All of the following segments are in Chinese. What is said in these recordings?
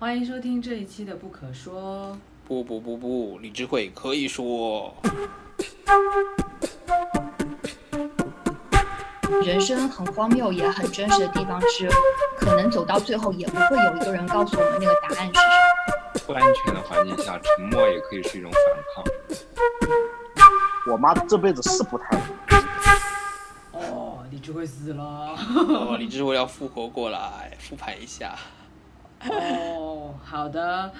欢迎收听这一期的《不可说》。不不不不，李智慧可以说。人生很荒谬也很真实的地方是，可能走到最后也不会有一个人告诉我们那个答案是什么。不安全的环境下，沉默也可以是一种反抗。我妈这辈子是不太哦，李智慧死了。哦，李智慧要复活过来，复盘一下。哦，好的。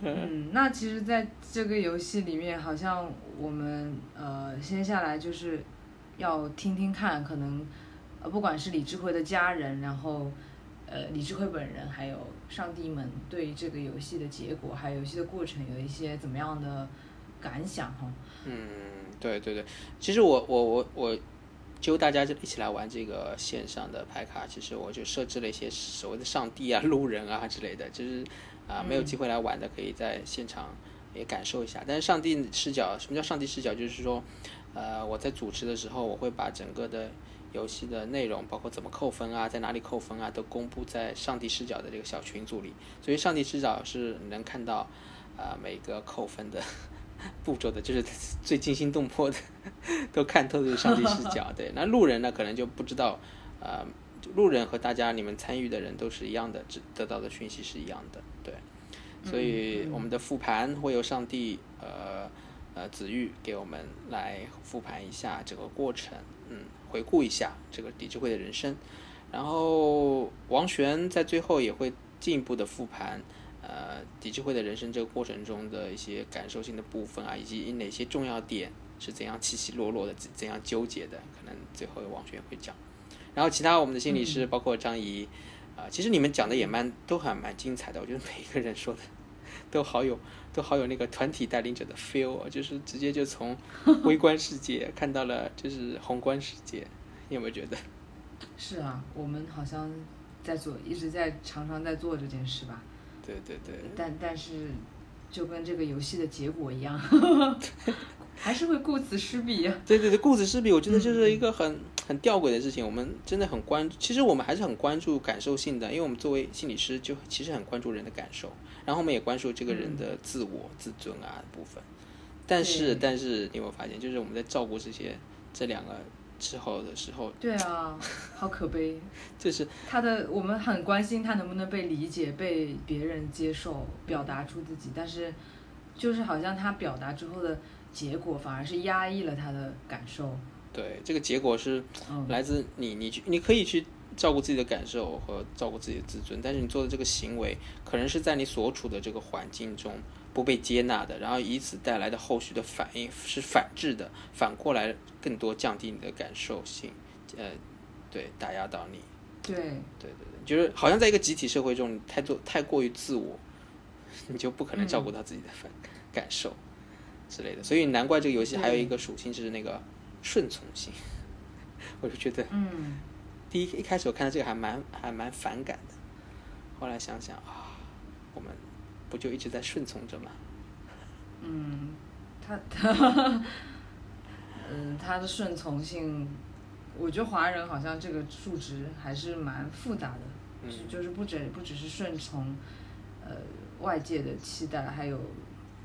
嗯，那其实，在这个游戏里面，好像我们呃，先下来就是要听听看，可能呃，不管是李智慧的家人，然后呃，李智慧本人，还有上帝们对这个游戏的结果，还有游戏的过程，有一些怎么样的感想哈？嗯，对对对，其实我我我我揪大家就一起来玩这个线上的牌卡，其实我就设置了一些所谓的上帝啊、路人啊之类的，就是啊没有机会来玩的，可以在现场也感受一下。但是上帝视角，什么叫上帝视角？就是说，呃，我在主持的时候，我会把整个的游戏的内容，包括怎么扣分啊，在哪里扣分啊，都公布在上帝视角的这个小群组里。所以上帝视角是能看到啊每个扣分的。步骤的，就是 最惊心动魄的，都看透的上帝视角。对，那路人呢，可能就不知道，呃，路人和大家你们参与的人都是一样的，只得到的讯息是一样的。对，所以我们的复盘会由上帝，呃呃子玉给我们来复盘一下这个过程，嗯，回顾一下这个李智慧的人生，然后王璇在最后也会进一步的复盘。呃，李智慧的人生这个过程中的一些感受性的部分啊，以及哪些重要点是怎样起起落落的，怎怎样纠结的，可能最后王璇会讲。然后其他我们的心理师，包括张怡，啊，其实你们讲的也蛮都还蛮精彩的。我觉得每一个人说的都好有都好有那个团体带领者的 feel，就是直接就从微观世界看到了就是宏观世界，你有没有觉得？是啊，我们好像在做，一直在常常在做这件事吧。对对对，但但是就跟这个游戏的结果一样，还是会顾此失彼呀。对对对，顾此失彼，我觉得就是一个很很吊诡的事情。我们真的很关，其实我们还是很关注感受性的，因为我们作为心理师，就其实很关注人的感受，然后我们也关注这个人的自我、自尊啊部分。但是但是你有没有发现，就是我们在照顾这些这两个。之后的时候，对啊，好可悲。就是他的，我们很关心他能不能被理解、被别人接受、表达出自己，但是就是好像他表达之后的结果，反而是压抑了他的感受。对，这个结果是来自你，你去，你可以去照顾自己的感受和照顾自己的自尊，但是你做的这个行为，可能是在你所处的这个环境中。不被接纳的，然后以此带来的后续的反应是反制的，反过来更多降低你的感受性，呃，对，打压到你。对，对对对，就是好像在一个集体社会中，你太做太过于自我，你就不可能照顾到自己的反感受之类的。所以难怪这个游戏还有一个属性就是那个顺从性，我就觉得，嗯，第一一开始我看到这个还蛮还蛮反感的，后来想想啊，我们。不就一直在顺从着吗？嗯，他他，嗯，他的顺从性，我觉得华人好像这个数值还是蛮复杂的，就是不只不只是顺从，呃，外界的期待，还有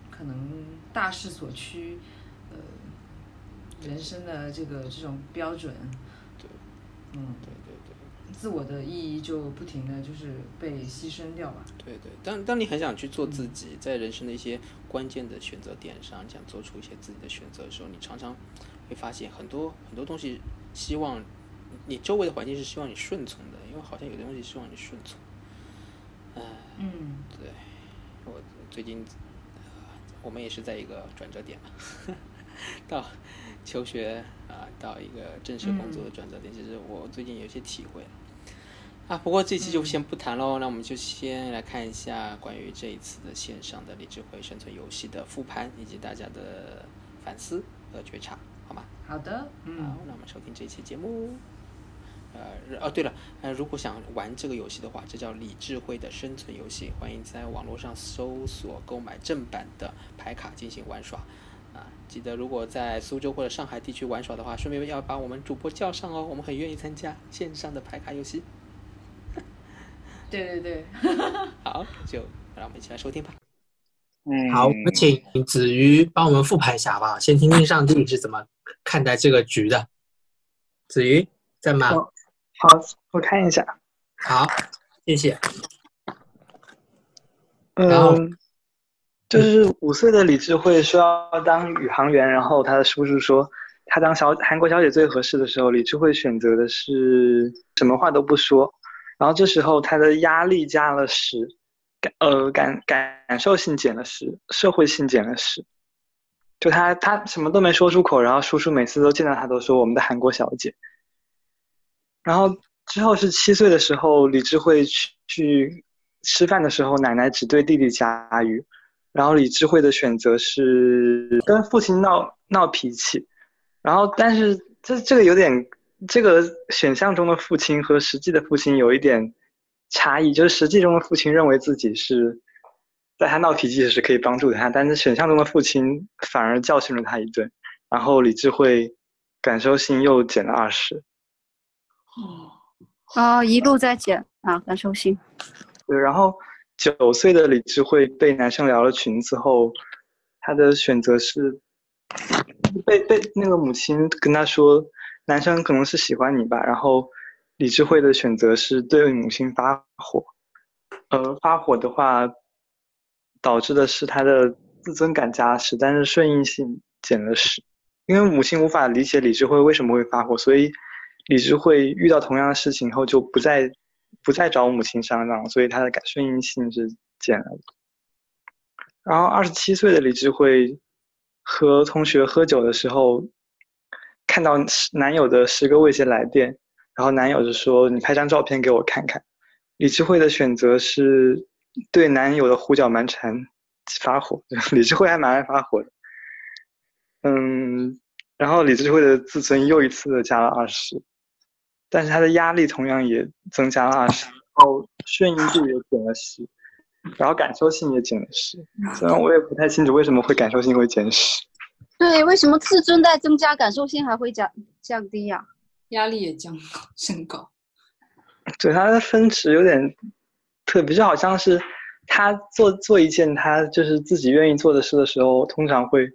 可能大势所趋，呃，人生的这个这种标准，对，嗯，对对对。自我的意义就不停的就是被牺牲掉吧。对对，当当你很想去做自己，在人生的一些关键的选择点上，想做出一些自己的选择的时候，你常常会发现很多很多东西，希望你周围的环境是希望你顺从的，因为好像有的东西希望你顺从。嗯，对，我最近我们也是在一个转折点嘛，到求学啊，到一个正式工作的转折点，其实我最近有些体会。啊，不过这期就先不谈喽，那我们就先来看一下关于这一次的线上的励志会生存游戏的复盘，以及大家的反思和觉察，好吗？好的，嗯好，那我们收听这期节目。呃，哦，对了，呃，如果想玩这个游戏的话，这叫李智慧的生存游戏，欢迎在网络上搜索购买正版的牌卡进行玩耍。啊，记得如果在苏州或者上海地区玩耍的话，顺便要把我们主播叫上哦，我们很愿意参加线上的牌卡游戏。对对对，好，就让我们一起来收听吧。嗯，好，我们请子瑜帮我们复盘一下好不好？先听听上帝是怎么看待这个局的。子瑜在吗？哦好，我看一下。好，谢谢。然后嗯，就是五岁的李智慧说要当宇航员，然后他的叔叔说他当小韩国小姐最合适的时候，李智慧选择的是什么话都不说。然后这时候他的压力加了十，感呃感感受性减了十，社会性减了十。就他他什么都没说出口，然后叔叔每次都见到他都说我们的韩国小姐。然后之后是七岁的时候，李智慧去去吃饭的时候，奶奶只对弟弟夹鱼，然后李智慧的选择是跟父亲闹闹脾气，然后但是这这个有点，这个选项中的父亲和实际的父亲有一点差异，就是实际中的父亲认为自己是在他闹脾气时可以帮助他，但是选项中的父亲反而教训了他一顿，然后李智慧感受性又减了二十。哦，一路在减啊，感受性。对，然后九岁的李智慧被男生撩了裙子后，她的选择是被被那个母亲跟她说，男生可能是喜欢你吧。然后李智慧的选择是对母亲发火，呃，发火的话导致的是他的自尊感加十，但是顺应性减了十，因为母亲无法理解李智慧为什么会发火，所以李智慧遇到同样的事情后就不再不再找母亲商量，所以他的感顺应性是减了。然后二十七岁的李智慧和同学喝酒的时候，看到男友的十个未接来电，然后男友就说：“你拍张照片给我看看。”李智慧的选择是对男友的胡搅蛮缠发火，李智慧还蛮爱发火的。嗯，然后李智慧的自尊又一次的加了二十。但是他的压力同样也增加了二十，然后顺应度也减了十，然后感受性也减了十。虽然我也不太清楚为什么会感受性会减十。对，为什么自尊在增加，感受性还会降降低呀、压力也降升高。对他的分值有点特别，就好像是他做做一件他就是自己愿意做的事的时候，通常会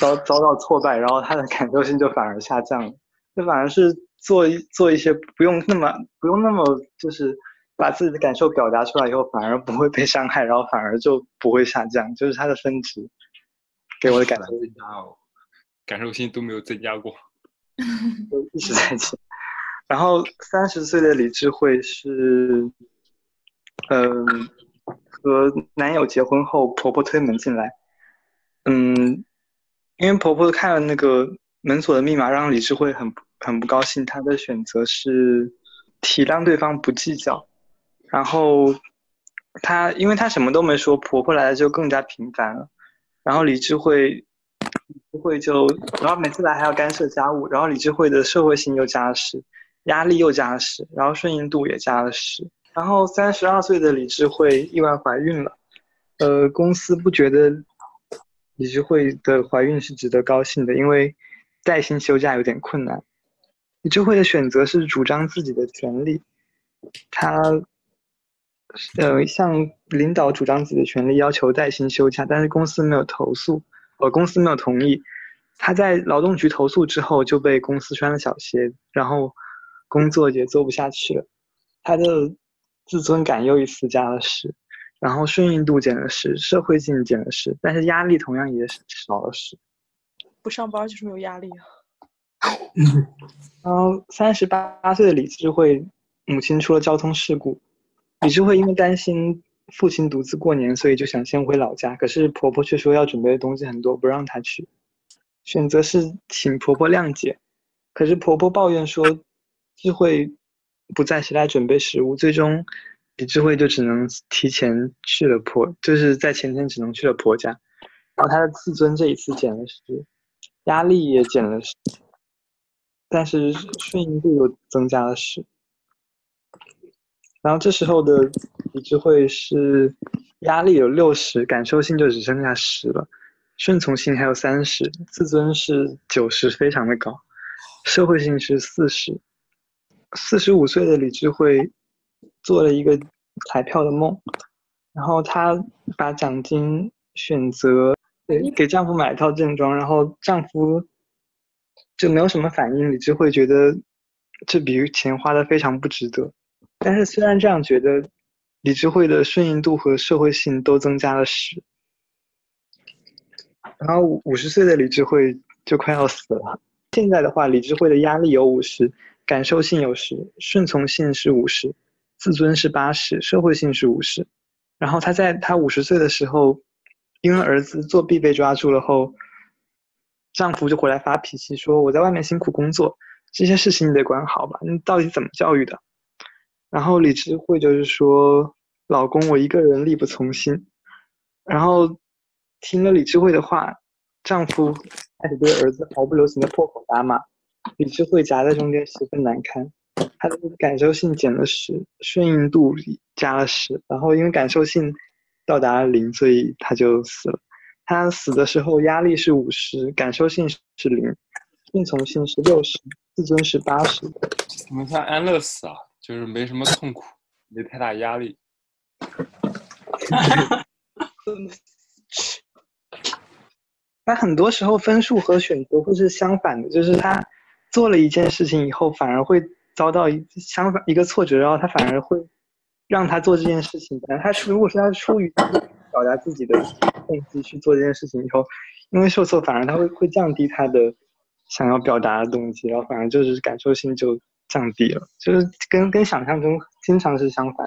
遭遭到挫败，然后他的感受性就反而下降了，就反而是。做一做一些不用那么不用那么就是把自己的感受表达出来以后，反而不会被伤害，然后反而就不会下降，就是他的分值给我的感受增加哦，感受性都没有增加过，都一直在减。然后三十岁的李智慧是，嗯、呃，和男友结婚后，婆婆推门进来，嗯，因为婆婆看了那个门锁的密码，让李智慧很。很不高兴，她的选择是体谅对方，不计较。然后她，因为她什么都没说，婆婆来的就更加频繁了。然后李智慧，李智慧就，然后每次来还要干涉家务。然后李智慧的社会性又加了十，压力又加了十，然后顺应度也加了十。然后三十二岁的李智慧意外怀孕了，呃，公司不觉得李智慧的怀孕是值得高兴的，因为带薪休假有点困难。李智慧的选择是主张自己的权利，他呃向领导主张自己的权利，要求带薪休假，但是公司没有投诉，呃公司没有同意。他在劳动局投诉之后就被公司穿了小鞋，然后工作也做不下去了。他的自尊感又一次加了十，然后顺应度减了十，社会性减了十，但是压力同样也少了十。不上班就是没有压力啊。然后三十八岁的李智慧母亲出了交通事故，李智慧因为担心父亲独自过年，所以就想先回老家。可是婆婆却说要准备的东西很多，不让她去。选择是请婆婆谅解，可是婆婆抱怨说智慧不在时来准备食物，最终李智慧就只能提前去了婆，就是在前天只能去了婆家。然后她的自尊这一次减了十，压力也减了十。但是顺应度又增加了十，然后这时候的李智慧是压力有六十，感受性就只剩下十了，顺从性还有三十，自尊是九十，非常的高，社会性是四十。四十五岁的李智慧做了一个彩票的梦，然后她把奖金选择给给丈夫买一套正装，然后丈夫就没有什么反应，李智慧觉得这笔钱花的非常不值得。但是虽然这样觉得，李智慧的顺应度和社会性都增加了十。然后五十岁的李智慧就快要死了。现在的话，李智慧的压力有五十，感受性有十，顺从性是五十，自尊是八十，社会性是五十。然后她在她五十岁的时候，因为儿子作弊被抓住了后，丈夫就回来发脾气说：“我在外面辛苦工作，这些事情你得管好吧？你到底怎么教育的？”然后李智慧就是说：“老公，我一个人力不从心。”然后听了李智慧的话，丈夫开始对儿子毫不留情的破口大骂，李智慧夹在中间十分难堪。他的感受性减了十，顺应度加了十，然后因为感受性到达了零，所以他就死了。他死的时候压力是五十，感受性是零，顺从性是六十，自尊是八十。我们像安乐死啊，就是没什么痛苦，没太大压力。他很多时候分数和选择会是相反的，就是他做了一件事情以后，反而会遭到一相反一个挫折，然后他反而会让他做这件事情。本来他是如果是他出于表达自己的动机去做这件事情以后，因为受挫，反而他会会降低他的想要表达的动机，然后反而就是感受性就降低了，就是跟跟想象中经常是相反。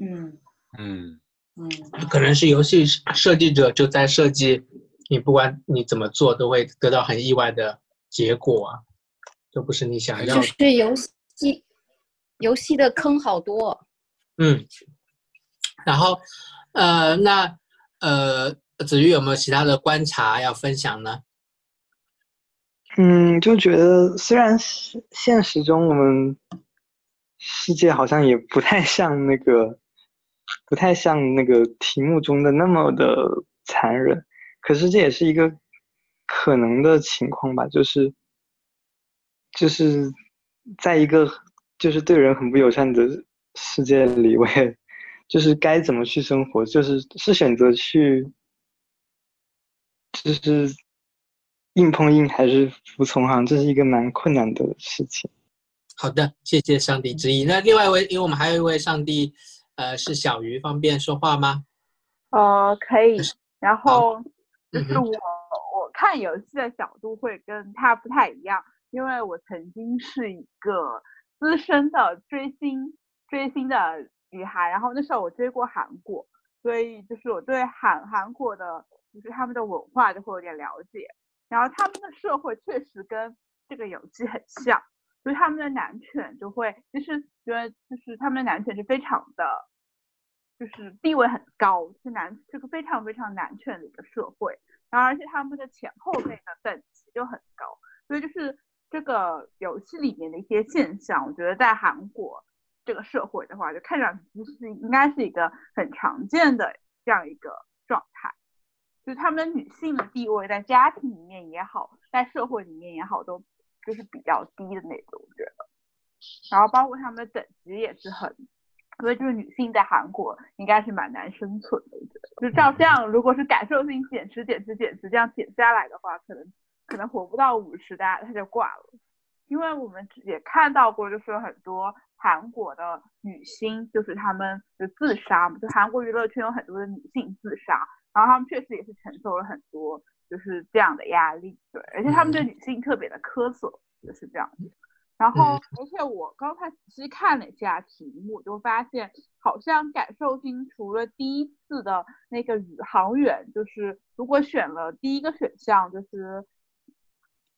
嗯嗯嗯可能是游戏设计者就在设计，你不管你怎么做，都会得到很意外的结果啊，都不是你想要就的。是游戏游戏的坑好多。嗯，然后呃，那呃，子玉有没有其他的观察要分享呢？嗯，就觉得虽然现实中我们世界好像也不太像那个，不太像那个题目中的那么的残忍，可是这也是一个可能的情况吧，就是就是在一个就是对人很不友善的世界里，我也就是该怎么去生活，就是是选择去就是硬碰硬还是服从，哈这是一个蛮困难的事情。好的，谢谢上帝之意。那另外一位，因为我们还有一位上帝，呃，是小鱼，方便说话吗？呃，可以。然后就是嗯我我看游戏的角度会跟他不太一样，因为我曾经是一个资深的追星追星的女孩，然后那时候我追过韩国，所以就是我对韩韩国的就是他们的文化就会有点了解，然后他们的社会确实跟这个游戏很像，就是他们的男权就会就是觉得就是他们的男权是非常的。就是地位很高，是男是个非常非常男权的一个社会，然后而且他们的前后辈的等级就很高，所以就是这个游戏里面的一些现象，我觉得在韩国这个社会的话，就看上去是应该是一个很常见的这样一个状态，就她们女性的地位在家庭里面也好，在社会里面也好，都就是比较低的那种，我觉得，然后包括他们的等级也是很。所以就是女性在韩国应该是蛮难生存的，我觉得。就照这样，如果是感受性减持、减持、减持这样减下来的话，可能可能活不到五十，大家他就挂了。因为我们也看到过，就是很多韩国的女星，就是她们就自杀嘛，就韩国娱乐圈有很多的女性自杀，然后他们确实也是承受了很多就是这样的压力，对，而且他们对女性特别的苛责，就是这样子。然后，而且我刚才仔细看了一下题目，就发现好像感受性除了第一次的那个宇航员，就是如果选了第一个选项，就是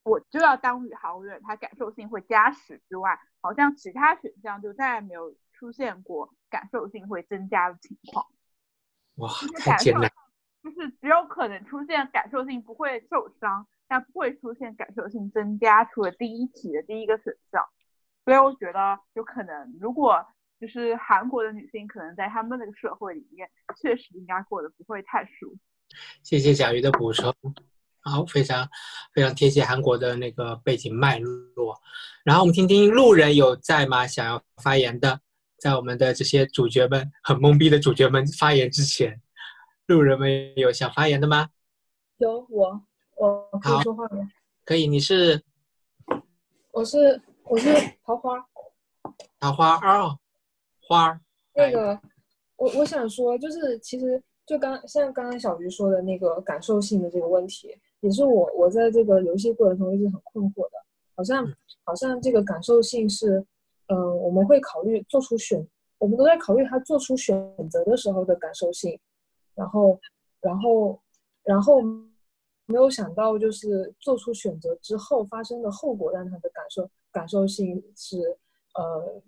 我就要当宇航员，他感受性会加十之外，好像其他选项就再也没有出现过感受性会增加的情况。哇，太艰难。就是只有可能出现感受性不会受伤，但不会出现感受性增加，除了第一题的第一个选项。所以我觉得有可能，如果就是韩国的女性，可能在他们那个社会里面，确实应该过得不会太舒服。谢谢小鱼的补充，好，非常非常贴切韩国的那个背景脉络。然后我们听听路人有在吗？想要发言的，在我们的这些主角们很懵逼的主角们发言之前，路人们有想发言的吗？有我，我可以说话吗？可以，你是我是我是桃花。桃花哦，花儿。那个，我我想说，就是其实就刚像刚刚小鱼说的那个感受性的这个问题，也是我我在这个游戏过程中一直很困惑的。好像好像这个感受性是，嗯、我们会考虑做出选，我们都在考虑他做出选择的时候的感受性，然后然后然后没有想到就是做出选择之后发生的后果，让他的感受感受性是呃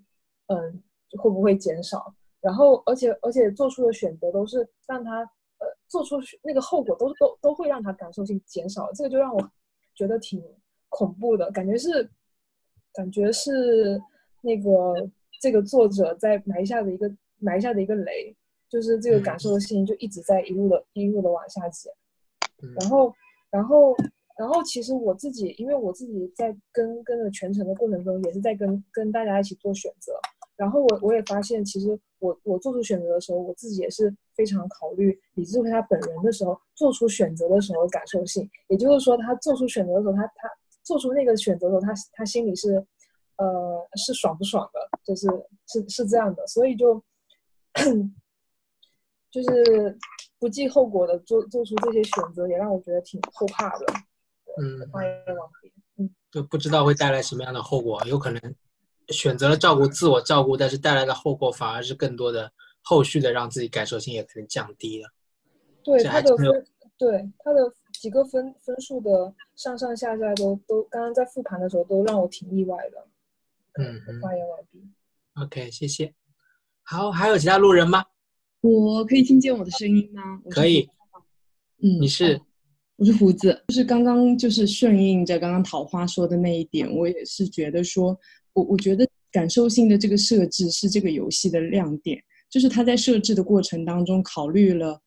嗯、会不会减少？然后而且而且做出的选择都是让他呃做出那个后果都都都会让他感受性减少，这个就让我觉得挺恐怖的，感觉是感觉是那个这个作者在埋下的一个埋下的一个雷，就是这个感受性就一直在一路的一路的往下减。然后，然后，然后，其实我自己，因为我自己在跟跟着全程的过程中，也是在跟跟大家一起做选择。然后我我也发现，其实我我做出选择的时候，我自己也是非常考虑李智慧他本人的时候做出选择的时候的感受性。也就是说，他做出选择的时候，他他做出那个选择的时候，他他心里是呃是爽不爽的，就是是是这样的。所以就就是不计后果的做做出这些选择，也让我觉得挺后怕的。嗯，发言完毕。就不知道会带来什么样的后果，有可能选择了照顾自我照顾，但是带来的后果反而是更多的后续的让自己感受性也可能降低了。对他的分，对他的几个分分数的上上下下都都，刚刚在复盘的时候都让我挺意外的。嗯嗯发言完毕。，OK，谢谢。好，还有其他路人吗？我可以听见我的声音吗？可以。嗯，你是？我是胡子，就是刚刚就是顺应着刚刚桃花说的那一点，我也是觉得说，我我觉得感受性的这个设置是这个游戏的亮点，就是他在设置的过程当中考虑了，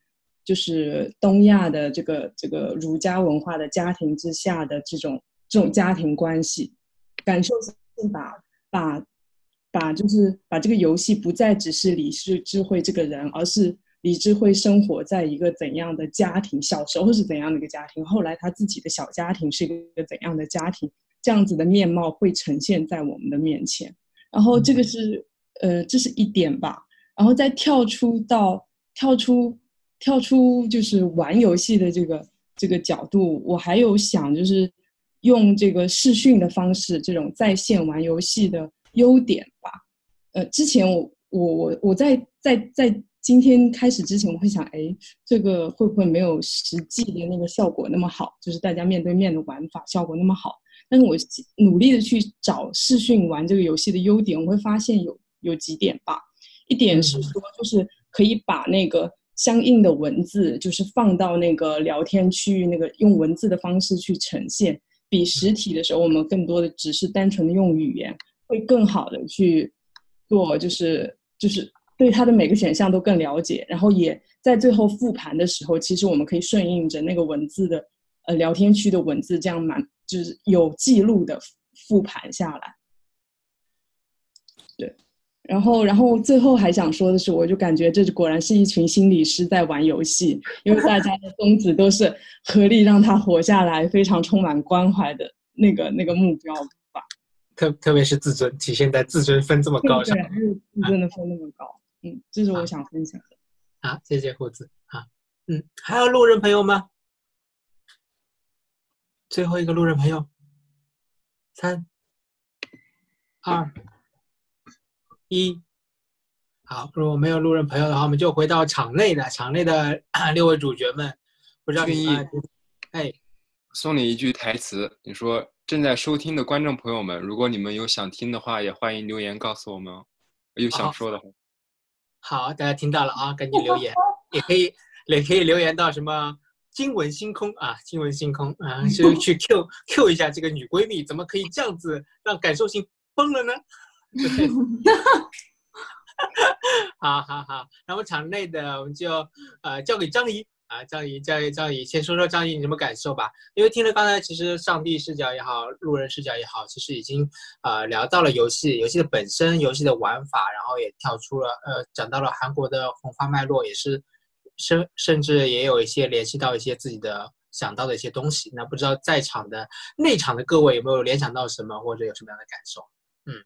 就是东亚的这个这个儒家文化的家庭之下的这种这种家庭关系，感受性把把把就是把这个游戏不再只是李智智慧这个人，而是李智慧生活在一个怎样的家庭，小时候是怎样的一个家庭，后来他自己的小家庭是一个怎样的家庭，这样子的面貌会呈现在我们的面前。然后这个是呃，这是一点吧。然后再跳出到跳出跳出就是玩游戏的这个这个角度，我还有想就是用这个视讯的方式，这种在线玩游戏的优点吧。呃，之前我我我我在在在今天开始之前，我会想，哎，这个会不会没有实际的那个效果那么好？就是大家面对面的玩法效果那么好。但是我努力的去找视讯玩这个游戏的优点，我会发现有有几点吧。一点是说，就是可以把那个相应的文字，就是放到那个聊天区域，那个用文字的方式去呈现，比实体的时候我们更多的只是单纯的用语言，会更好的去做，就是就是对它的每个选项都更了解，然后也在最后复盘的时候，其实我们可以顺应着那个文字的呃聊天区的文字，这样蛮就是有记录的复盘下来。对，然后然后最后还想说的是，我就感觉这果然是一群心理师在玩游戏，因为大家的宗旨都是合力让他活下来，非常充满关怀的那个那个目标。特特别是自尊，体现在自尊分这么高上对，。自尊的分那么高，嗯，这是我想分享的。好，谢谢胡子。好，嗯，还有路人朋友吗？最后一个路人朋友，三、二、一。好，如果没有路人朋友的话，我们就回到场内的场内的 六位主角们。不知道你们，哎，送你一句台词，你说正在收听的观众朋友们，如果你们有想听的话，也欢迎留言告诉我们哦。有想说的话，好，大家听到了啊，赶紧留言，也可以也可以留言到什么惊闻星空啊，惊闻星空啊，就去 Q Q 一下这个女闺蜜，怎么可以这样子让感受性崩了呢？对 好好好，那么场内的我们就呃交给张怡啊，张怡，张怡，张怡，先说说张怡你什么感受吧？因为听了刚才，其实上帝视角也好，路人视角也好，其实已经呃聊到了游戏，游戏的本身，游戏的玩法，然后也跳出了呃讲到了韩国的红花脉络，也是甚甚至也有一些联系到一些自己的想到的一些东西。那不知道在场的内场的各位有没有联想到什么，或者有什么样的感受？嗯，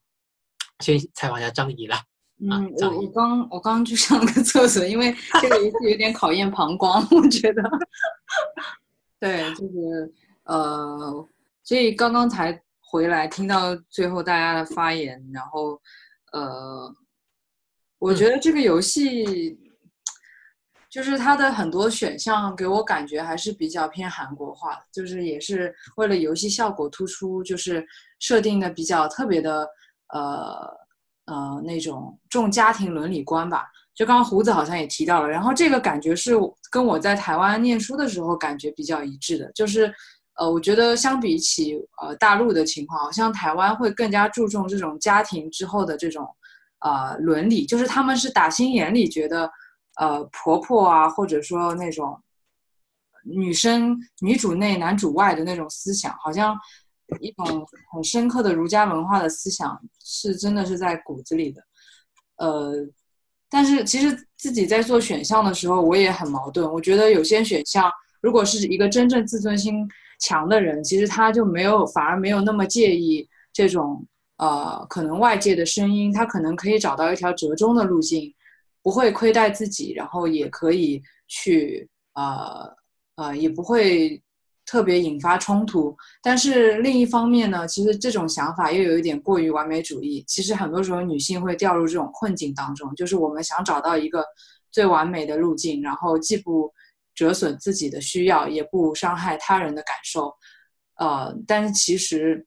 先采访一下张怡了。嗯，我我刚我刚去上个厕所，因为这个游戏有点考验膀胱，我觉得。对，就是呃，所以刚刚才回来听到最后大家的发言，然后呃，我觉得这个游戏就是它的很多选项给我感觉还是比较偏韩国化的，就是也是为了游戏效果突出，就是设定的比较特别的呃。呃，那种重家庭伦理观吧，就刚刚胡子好像也提到了，然后这个感觉是跟我在台湾念书的时候感觉比较一致的，就是，呃，我觉得相比起呃大陆的情况，好像台湾会更加注重这种家庭之后的这种，呃，伦理，就是他们是打心眼里觉得，呃，婆婆啊，或者说那种女生女主内男主外的那种思想，好像。一种很深刻的儒家文化的思想是真的是在骨子里的，呃，但是其实自己在做选项的时候，我也很矛盾。我觉得有些选项，如果是一个真正自尊心强的人，其实他就没有反而没有那么介意这种呃可能外界的声音，他可能可以找到一条折中的路径，不会亏待自己，然后也可以去呃呃也不会。特别引发冲突，但是另一方面呢，其实这种想法又有一点过于完美主义。其实很多时候女性会掉入这种困境当中，就是我们想找到一个最完美的路径，然后既不折损自己的需要，也不伤害他人的感受。呃，但是其实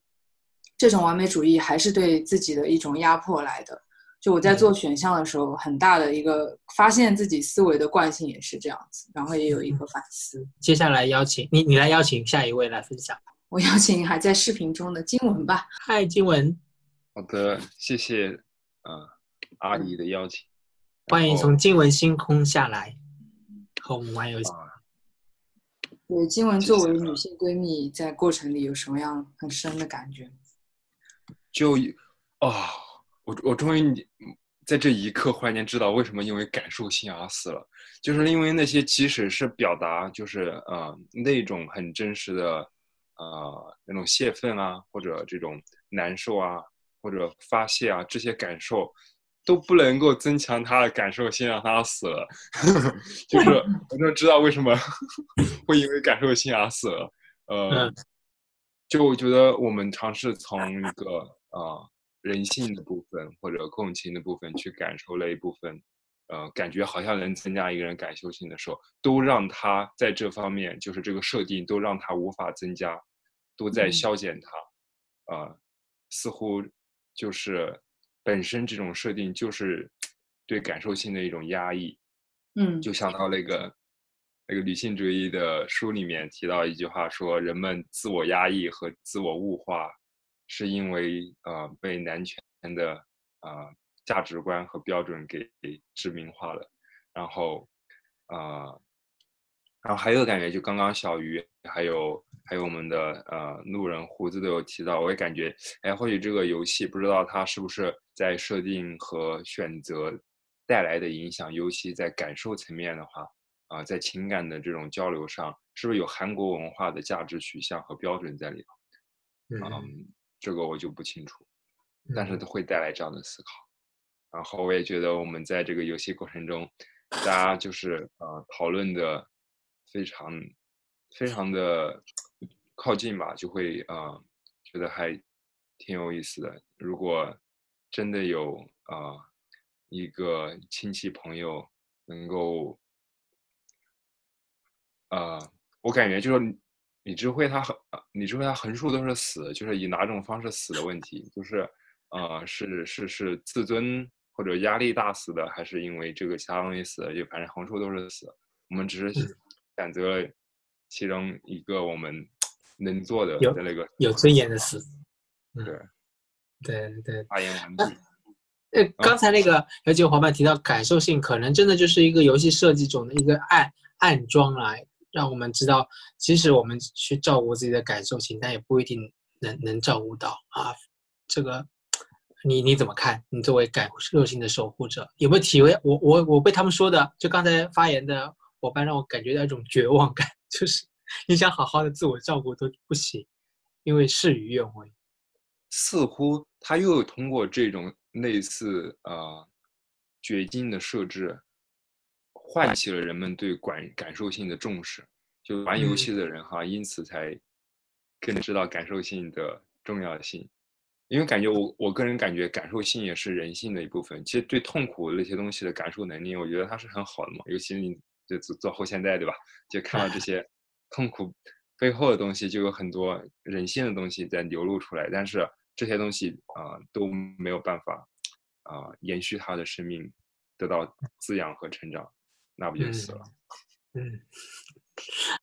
这种完美主义还是对自己的一种压迫来的。就我在做选项的时候，很大的一个发现自己思维的惯性也是这样子，然后也有一个反思。接下来邀请你，你来邀请下一位来分享。我邀请还在视频中的金文吧。嗨，金文。好的，谢谢，呃，阿姨的邀请。欢迎从金文星空下来，和我们玩游戏。对，金文作为女性闺蜜，在过程里有什么样很深的感觉？就，啊。我我终于在这一刻忽然间知道为什么因为感受性而死了，就是因为那些即使是表达就是呃那种很真实的呃那种泄愤啊或者这种难受啊或者发泄啊这些感受都不能够增强他的感受性让他死了，就是我就知道为什么 会因为感受性而死了，呃，就我觉得我们尝试从一个啊。人性的部分或者共情的部分去感受那一部分，呃，感觉好像能增加一个人感受性的时候，都让他在这方面就是这个设定都让他无法增加，都在消减他，呃，似乎就是本身这种设定就是对感受性的一种压抑，嗯，就想到那个那个女性主义的书里面提到一句话说，人们自我压抑和自我物化。是因为呃被男权的呃价值观和标准给殖民化了，然后呃，然后还有感觉就刚刚小鱼还有还有我们的呃路人胡子都有提到，我也感觉哎或许这个游戏不知道它是不是在设定和选择带来的影响，尤其在感受层面的话啊，在情感的这种交流上，是不是有韩国文化的价值取向和标准在里头？嗯。这个我就不清楚，但是会带来这样的思考。然后我也觉得我们在这个游戏过程中，大家就是呃讨论的非常非常的靠近吧，就会啊觉得还挺有意思的。如果真的有啊一个亲戚朋友能够，呃，我感觉就是。李智慧他横，李智慧他横竖都是死，就是以哪种方式死的问题，就是，呃，是是是自尊或者压力大死的，还是因为这个其他东西死的？就反正横竖都是死。我们只是选择了其中一个我们能做的的那个有尊严的死。对，对对。发言完毕。呃，刚才那个有几个伙伴提到感受性，可能真的就是一个游戏设计中的一个暗暗装来让我们知道，即使我们去照顾自己的感受性，但也不一定能能照顾到啊。这个你你怎么看？你作为感受性的守护者，有没有体会？我我我被他们说的，就刚才发言的伙伴让我感觉到一种绝望感，就是你想好好的自我照顾都不行，因为事与愿违。似乎他又通过这种类似呃绝境的设置，唤起了人们对感感受性的重视。就玩游戏的人哈，因此才更知道感受性的重要性。因为感觉我我个人感觉感受性也是人性的一部分。其实对痛苦那些东西的感受能力，我觉得它是很好的嘛。尤其你就做做后现代对吧？就看到这些 痛苦背后的东西，就有很多人性的东西在流露出来。但是这些东西啊都没有办法啊延续他的生命，得到滋养和成长，那不就死了？嗯。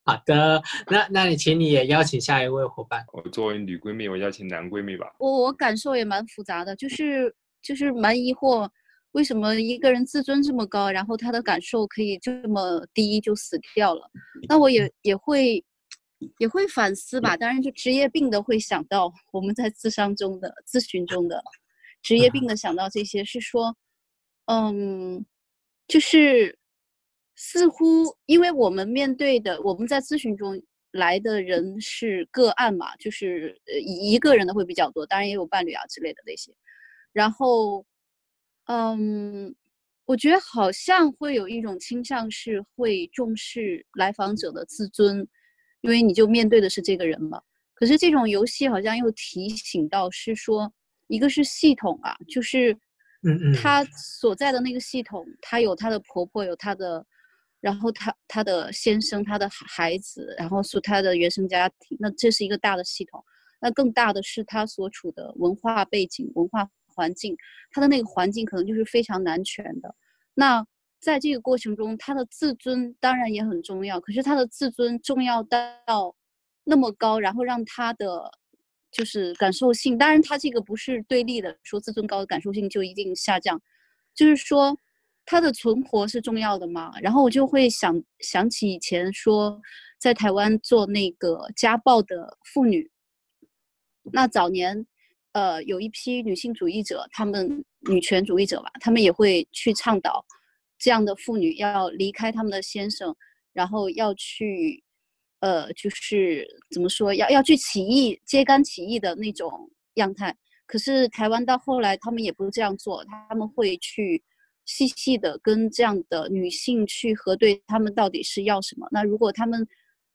好的，那那你请你也邀请下一位伙伴。我作为女闺蜜，我邀请男闺蜜吧。我我感受也蛮复杂的，就是就是蛮疑惑，为什么一个人自尊这么高，然后他的感受可以这么低就死掉了？那我也也会也会反思吧。当然，就职业病的会想到我们在咨商中的咨询中的职业病的想到这些，是说，嗯，就是。似乎，因为我们面对的，我们在咨询中来的人是个案嘛，就是呃一个人的会比较多，当然也有伴侣啊之类的那些。然后，嗯，我觉得好像会有一种倾向是会重视来访者的自尊，因为你就面对的是这个人嘛。可是这种游戏好像又提醒到是说，一个是系统啊，就是，嗯嗯，他所在的那个系统，他有他的婆婆，有他的。然后他他的先生他的孩子，然后是他的原生家庭，那这是一个大的系统。那更大的是他所处的文化背景、文化环境，他的那个环境可能就是非常男权的。那在这个过程中，他的自尊当然也很重要。可是他的自尊重要到那么高，然后让他的就是感受性，当然他这个不是对立的，说自尊高的感受性就一定下降，就是说。他的存活是重要的嘛？然后我就会想想起以前说，在台湾做那个家暴的妇女，那早年，呃，有一批女性主义者，他们女权主义者吧，他们也会去倡导这样的妇女要离开他们的先生，然后要去，呃，就是怎么说，要要去起义、揭竿起义的那种样态。可是台湾到后来，他们也不这样做，他们会去。细细的跟这样的女性去核对，他们到底是要什么？那如果他们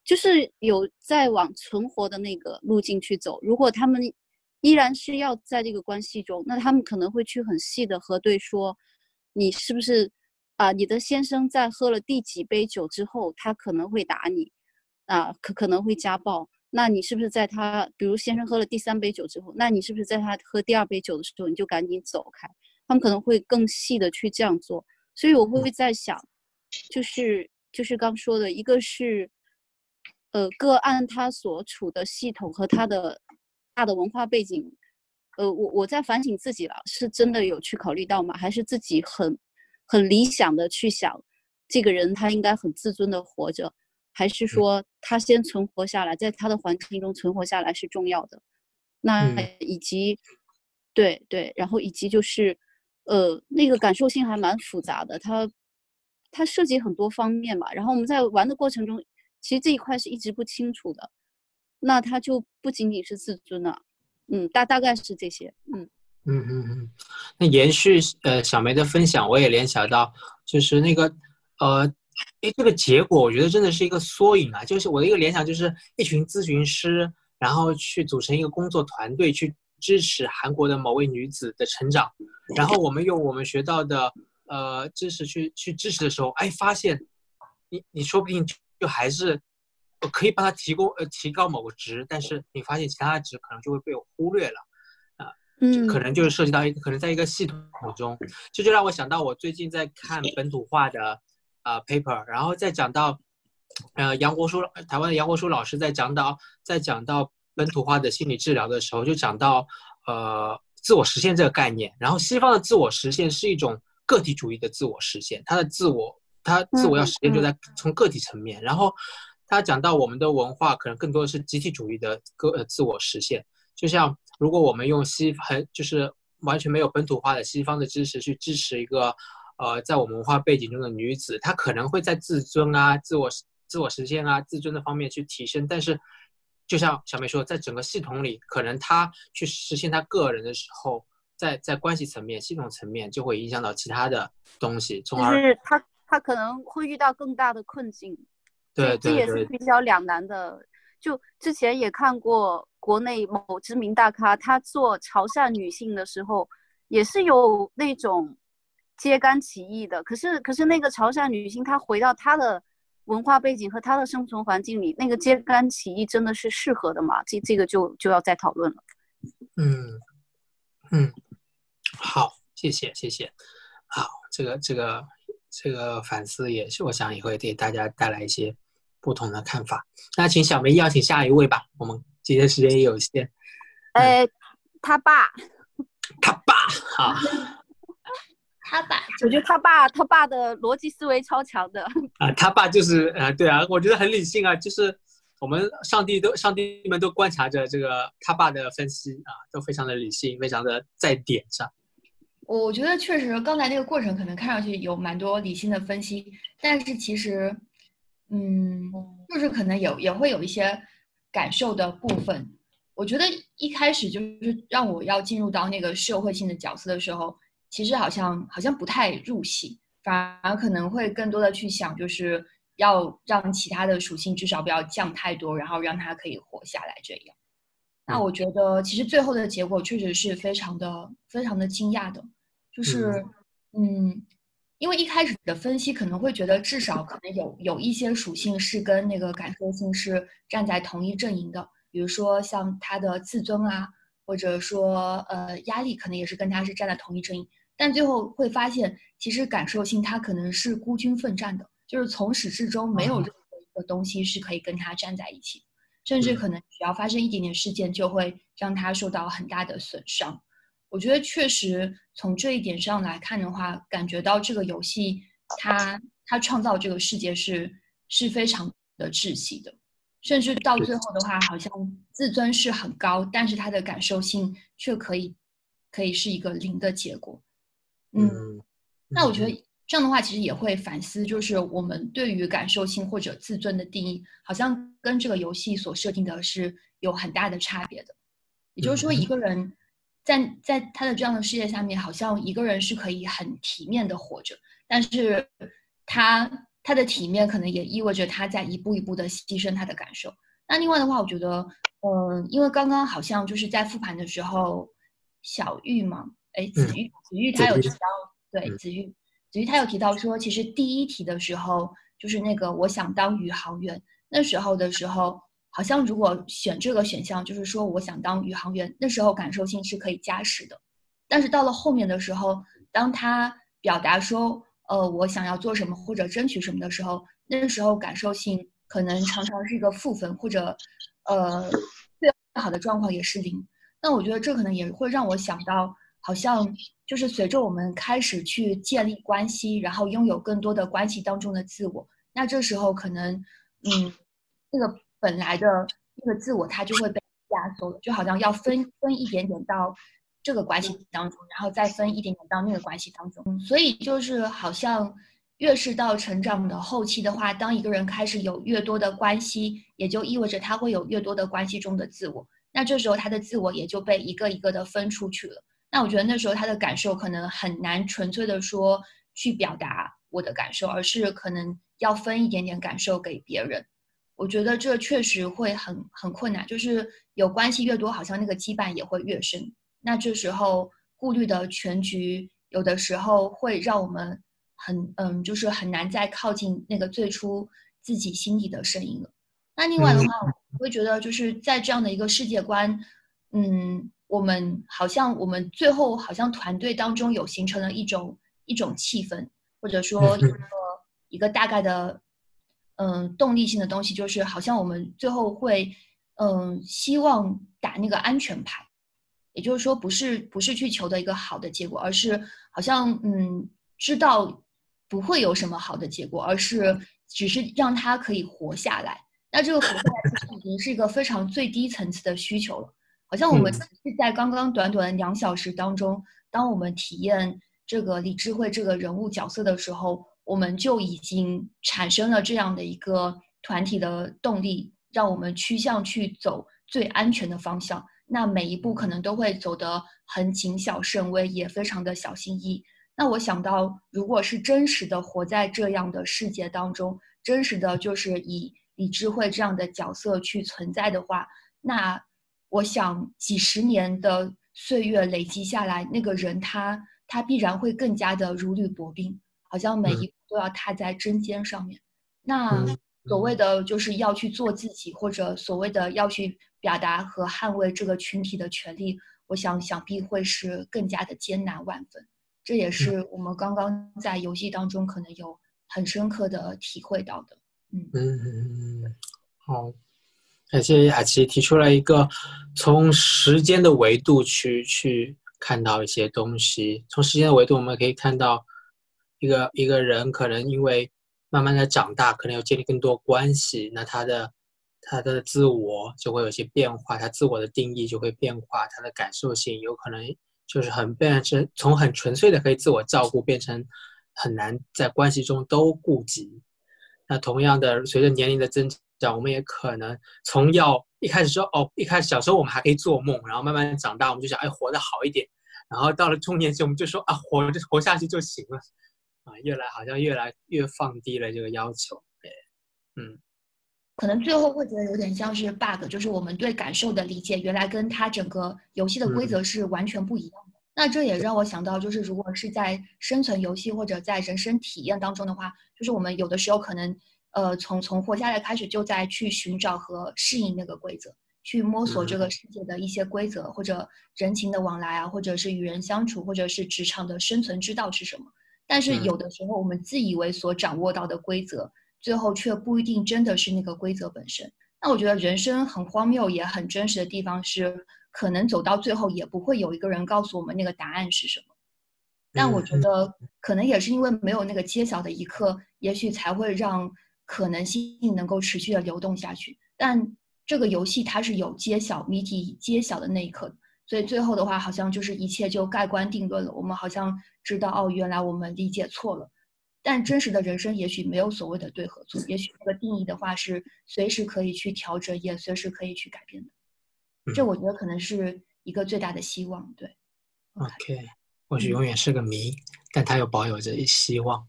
就是有在往存活的那个路径去走，如果他们依然是要在这个关系中，那他们可能会去很细的核对，说你是不是啊？你的先生在喝了第几杯酒之后，他可能会打你啊，可可能会家暴？那你是不是在他，比如先生喝了第三杯酒之后，那你是不是在他喝第二杯酒的时候，你就赶紧走开？他们可能会更细的去这样做，所以我会在想，就是就是刚说的一个是，呃，个案他所处的系统和他的大的文化背景，呃，我我在反省自己了，是真的有去考虑到吗？还是自己很很理想的去想，这个人他应该很自尊的活着，还是说他先存活下来，在他的环境中存活下来是重要的？那以及，对对，然后以及就是。呃，那个感受性还蛮复杂的，它它涉及很多方面嘛。然后我们在玩的过程中，其实这一块是一直不清楚的。那它就不仅仅是自尊了，嗯，大大概是这些，嗯嗯嗯嗯。那延续呃小梅的分享，我也联想到，就是那个呃，哎，这个结果我觉得真的是一个缩影啊。就是我的一个联想，就是一群咨询师，然后去组成一个工作团队去。支持韩国的某位女子的成长，然后我们用我们学到的呃知识去去支持的时候，哎，发现你你说不定就还是可以帮他提供呃提高某个值，但是你发现其他的值可能就会被我忽略了。啊，嗯，可能就是涉及到一个可能在一个系统中，这就让我想到我最近在看本土化的啊 paper，然后再讲到呃杨国书台湾的杨国书老师在讲到在讲到。本土化的心理治疗的时候，就讲到，呃，自我实现这个概念。然后，西方的自我实现是一种个体主义的自我实现，它的自我他自我要嗯实现就嗯。在从个体层面，然后他讲到我们的文化可能更多的是集体主义的个呃自我实现，就像如果我们用西很就是完全没有本土化的西方的知识去支持一个呃在我们文化背景中的女子，她可能会在自尊啊、自我自我实现啊、自尊的方面去提升，但是就像小梅说，在整个系统里，可能她去实现她个人的时候，在在关系层面、系统层面就会影响到其他的东西，从就而是他他可能会遇到更大的困境，对这也是比较两难的。就之前也看过国内某知名大咖，他做潮汕女性的时候，也是有那种揭竿起义的。可是可是那个潮汕女性，她回到她的文化背景和他的生存环境里，那个揭竿起义真的是适合的吗？这这个就就要再讨论了。嗯嗯，好，谢谢谢谢，好，这个这个这个反思也是，我想也会给大家带来一些不同的看法。那请小梅邀请下一位吧，我们今天时间也有限。呃，他爸，好，他爸，我觉得他爸他爸的逻辑思维超强的。啊，他爸就是呃，对啊，我觉得很理性啊，就是我们上帝都上帝们都观察着这个他爸的分析啊，都非常的理性，非常的在点上。我觉得确实刚才那个过程可能看上去有蛮多理性的分析，但是其实，嗯，就是可能有也会有一些感受的部分。我觉得一开始就是让我要进入到那个社会性的角色的时候，其实好像好像不太入戏，反而可能会更多的去想，就是要让其他的属性至少不要降太多，然后让它可以活下来这样。那我觉得其实最后的结果确实是非常的非常的惊讶的，就是嗯，因为一开始的分析可能会觉得至少可能有有一些属性是跟那个感受性是站在同一阵营的，比如说像他的自尊啊，或者说呃压力，可能也是跟他是站在同一阵营。但最后会发现，其实感受性它可能是孤军奋战的，就是从始至终没有任何一个东西是可以跟它站在一起的。甚至可能只要发生一点点事件，就会让他受到很大的损伤。我觉得确实从这一点上来看的话，感觉到这个游戏它它创造这个世界是是非常的窒息的，甚至到最后的话，好像自尊是很高，但是他的感受性却可以可以是一个零的结果。嗯，那我觉得这样的话，其实也会反思，就是我们对于感受性或者自尊的定义，好像跟这个游戏所设定的是有很大的差别的。也就是说，一个人在在他的这样的世界下面，好像一个人是可以很体面的活着，但是他他的体面可能也意味着他在一步一步的牺牲他的感受。那另外的话，我觉得，嗯，因为刚刚好像就是在复盘的时候，小玉嘛，哎，子玉，子玉他有提到，对，子玉。子玉他有提到说，其实第一题的时候，就是那个我想当宇航员，那时候的时候，好像如果选这个选项，就是说我想当宇航员，那时候感受性是可以加十的。但是到了后面的时候，当他表达说，呃，我想要做什么或者争取什么的时候，那时候感受性可能常常是一个负分，或者，呃，最好的状况也是零。那我觉得这可能也会让我想到。好像就是随着我们开始去建立关系，然后拥有更多的关系当中的自我，那这时候可能，嗯，那个本来的那个自我它就会被压缩了，就好像要分分一点点到这个关系当中，然后再分一点点到那个关系当中。所以就是好像越是到成长的后期的话，当一个人开始有越多的关系，也就意味着他会有越多的关系中的自我。那这时候他的自我也就被一个一个的分出去了。那我觉得那时候他的感受可能很难纯粹的说去表达我的感受，而是可能要分一点点感受给别人。我觉得这确实会很很困难，就是有关系越多，好像那个羁绊也会越深。那这时候顾虑的全局，有的时候会让我们很嗯，就是很难再靠近那个最初自己心底的声音了。那另外的话，我会觉得就是在这样的一个世界观，嗯。我们好像，我们最后好像团队当中有形成了一种一种气氛，或者说一个一个大概的嗯动力性的东西，就是好像我们最后会嗯希望打那个安全牌，也就是说不是不是去求的一个好的结果，而是好像嗯知道不会有什么好的结果，而是只是让他可以活下来。那这个活下来其实已经是一个非常最低层次的需求了。好像我们嗯是在刚刚短短两小时当中，当我们体验这个李智慧这个人物角色的时候，我们就已经产生了这样的一个团体的动力，让我们趋向去走最安全的方向。那每一步可能都会走得很谨小慎微，也非常的小心翼翼。那我想到，如果是真实的活在这样的世界当中，真实的就是以李智慧这样的角色去存在的话，那我想几十年的岁月累积下来，那个人他他必然会更加的如履薄冰，好像每一步都要踏在针尖上面。那嗯所谓的就是要去做自己，或者所谓的要去表达和捍卫这个群体的权利，我想想必会是更加的艰难万分。这也是我们刚刚在游戏当中可能有很深刻的体会到的。嗯嗯嗯嗯，好，感谢雅琪提出了一个从时间的维度去去看到一些东西。从时间的维度，我们可以看到一个一个人可能因为慢慢的长大，可能要建立更多关系，那他的他的自我就会有些变化，他自我的定义就会变化，他的感受性有可能就是很变成从很纯粹的可以自我照顾，变成很难在关系中都顾及。那同样的，随着年龄的增长，我们也可能从要一开始说哦，一开始小时候我们还可以做梦，然后慢慢长大，我们就想哎活得好一点，然后到了中年期，我们就说啊活着活下去就行了，啊越来好像越来越放低了这个要求，对，嗯。可能最后会觉得有点像是 bug，就是我们对感受的理解原来跟它整个游戏的规则是完全不一样的。那这也让我想到，就是如果是在生存游戏或者在人生体验当中的话，就是我们有的时候可能，呃，从从活下来开始就在去寻找和适应那个规则，去摸索这个世界的一些规则，或者人情的往来啊，或者是与人相处，或者是职场的生存之道是什么。但是有的时候我们自以为所掌握到的规则，最后却不一定真的是那个规则本身。那我觉得人生很荒谬也很真实的地方是，可能走到最后也不会有一个人告诉我们那个答案是什么。但我觉得可能也是因为没有那个揭晓的一刻，也许才会让可能性能够持续的流动下去。但这个游戏它是有揭晓谜题揭晓的那一刻，所以最后的话好像就是一切就盖棺定论了。我们好像知道哦，原来我们理解错了。但真实的人生也许没有所谓的对和错，也许这个定义的话是随时可以去调整，也随时可以去改变的。这我觉得可能是一个最大的希望。对，OK，或许永远是个谜，但它又保有着希望。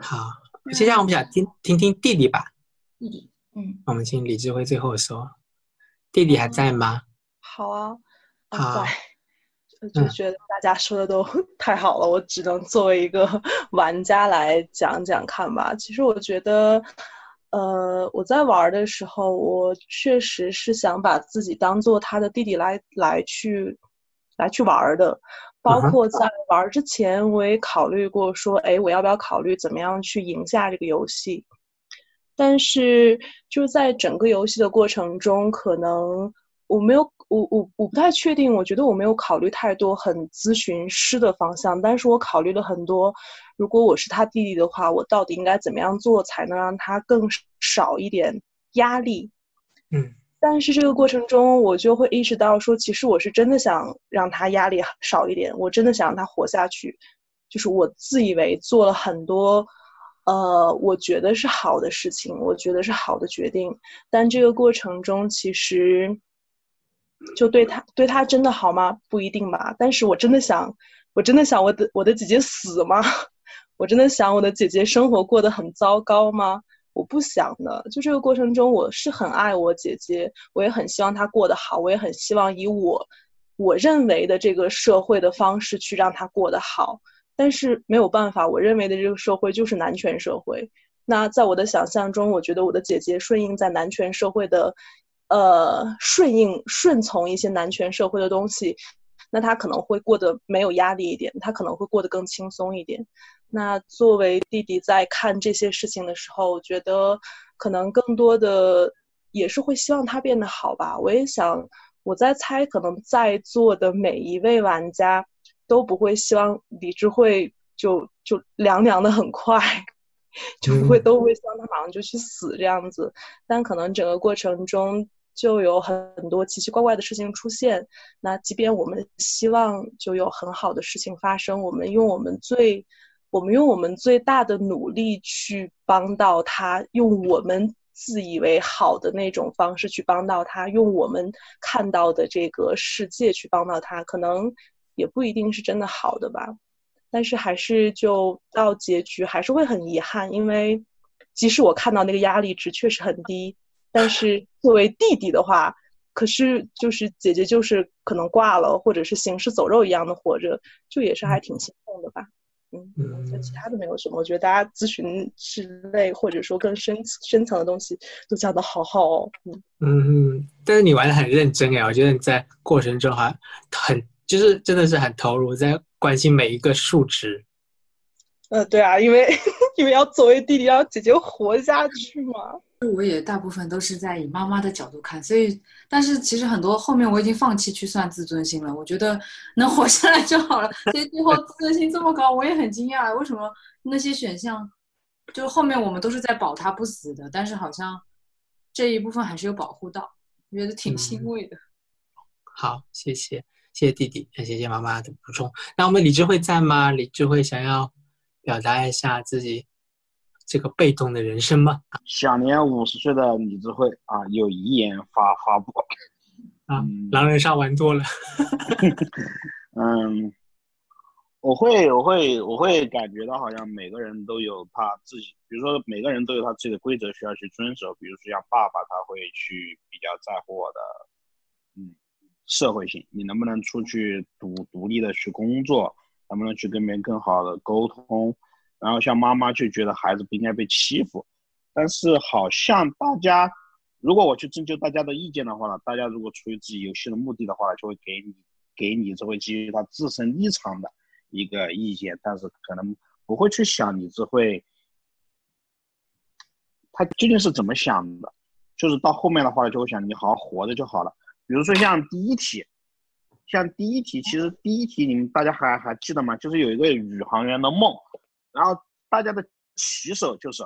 好，接下来我们想听听听弟弟吧。弟弟，嗯，我们请李智慧最后说，弟弟还在吗？好啊，好。就觉得大家说的都 太好了，我只能作为一个 玩家来讲讲看吧。其实我觉得，呃，我在玩的时候，我确实是想把自己当做他的弟弟来来去来去玩的。包括在玩之前，我也考虑过说，哎，我要不要考虑怎么样去赢下这个游戏？但是就是在整个游戏的过程中，可能我没有。我我我不太确定，我觉得我没有考虑太多很咨询师的方向，但是我考虑了很多。如果我是他弟弟的话，我到底应该怎么样做才能让他更少一点压力？嗯。但是这个过程中，我就会意识到说，其实我是真的想让他压力少一点，我真的想让他活下去。就是我自以为做了很多，呃，我觉得是好的事情，我觉得是好的决定，但这个过程中其实。就对他对他真的好吗？不一定吧。但是我真的想，我真的想我的我的姐姐死吗？我真的想我的姐姐生活过得很糟糕吗？我不想的。就这个过程中，我是很爱我姐姐，我也很希望她过得好，我也很希望以我我认为的这个社会的方式去让她过得好。但是没有办法，我认为的这个社会就是男权社会。那在我的想象中，我觉得我的姐姐顺应在男权社会的。呃，顺应、顺从一些男权社会的东西，那她可能会过得没有压力一点，她可能会过得更轻松一点。那作为弟弟在看这些事情的时候，我觉得可能更多的也是会希望他变得好吧。我也想，我在猜，可能在座的每一位玩家都不会希望李智慧就就凉凉的很快，就不会都会希望他马上就去死这样子。但可能整个过程中就有很多奇奇怪怪的事情出现。那即便我们希望就有很好的事情发生，我们用我们最我们用我们最大的努力去帮到他，用我们自以为好的那种方式去帮到他，用我们看到的这个世界去帮到他，可能也不一定是真的好的吧。但是还是就到结局还是会很遗憾，因为即使我看到那个压力值确实很低，但是作为弟弟的话，可是就是姐姐就是可能挂了，或者是行尸走肉一样的活着，就也是还挺心痛的吧。嗯，就其他的没有什么。我觉得大家咨询之类，或者说更深深层的东西，都讲的好好哦。嗯嗯，但是你玩的很认真哎，我觉得你在过程中还很就是真的是很投入，在关心每一个数值。呃，对啊，因为 因为要作为弟弟让姐姐活下去嘛。我也大部分都是在以妈妈的角度看，所以但是其实很多后面我已经放弃去算自尊心了，我觉得能活下来就好了。所以最后自尊心这么高，我也很惊讶，为什么那些选项就后面我们都是在保他不死的，但是好像这一部分还是有保护到，我觉得挺欣慰的。好，谢谢谢谢弟弟，也谢谢妈妈的补充。那我们李智慧在吗？李智慧想要表达一下自己。这个被动的人生吗？享年五十岁的李智慧啊，有遗言发发布啊，狼人杀玩多了。嗯，我会，我会，我会感觉到好像每个人都有他自己，比如说每个人都有他自己的规则需要去遵守。比如说像爸爸，他会去比较在乎我的，嗯，社会性，你能不能出去独独立的去工作，能不能去跟别人更好的沟通。然后像妈妈就觉得孩子不应该被欺负，但是好像大家，如果我去征求大家的意见的话呢，大家如果出于自己游戏的目的的话，就会给你给你这会基于他自身立场的一个意见，但是可能不会去想你这会他究竟是怎么想的，就是到后面的话就会想你好好活着就好了。比如说像第一题，像第一题，其实第一题你们大家还还记得吗？就是有一个宇航员的梦。然后大家的起手就是，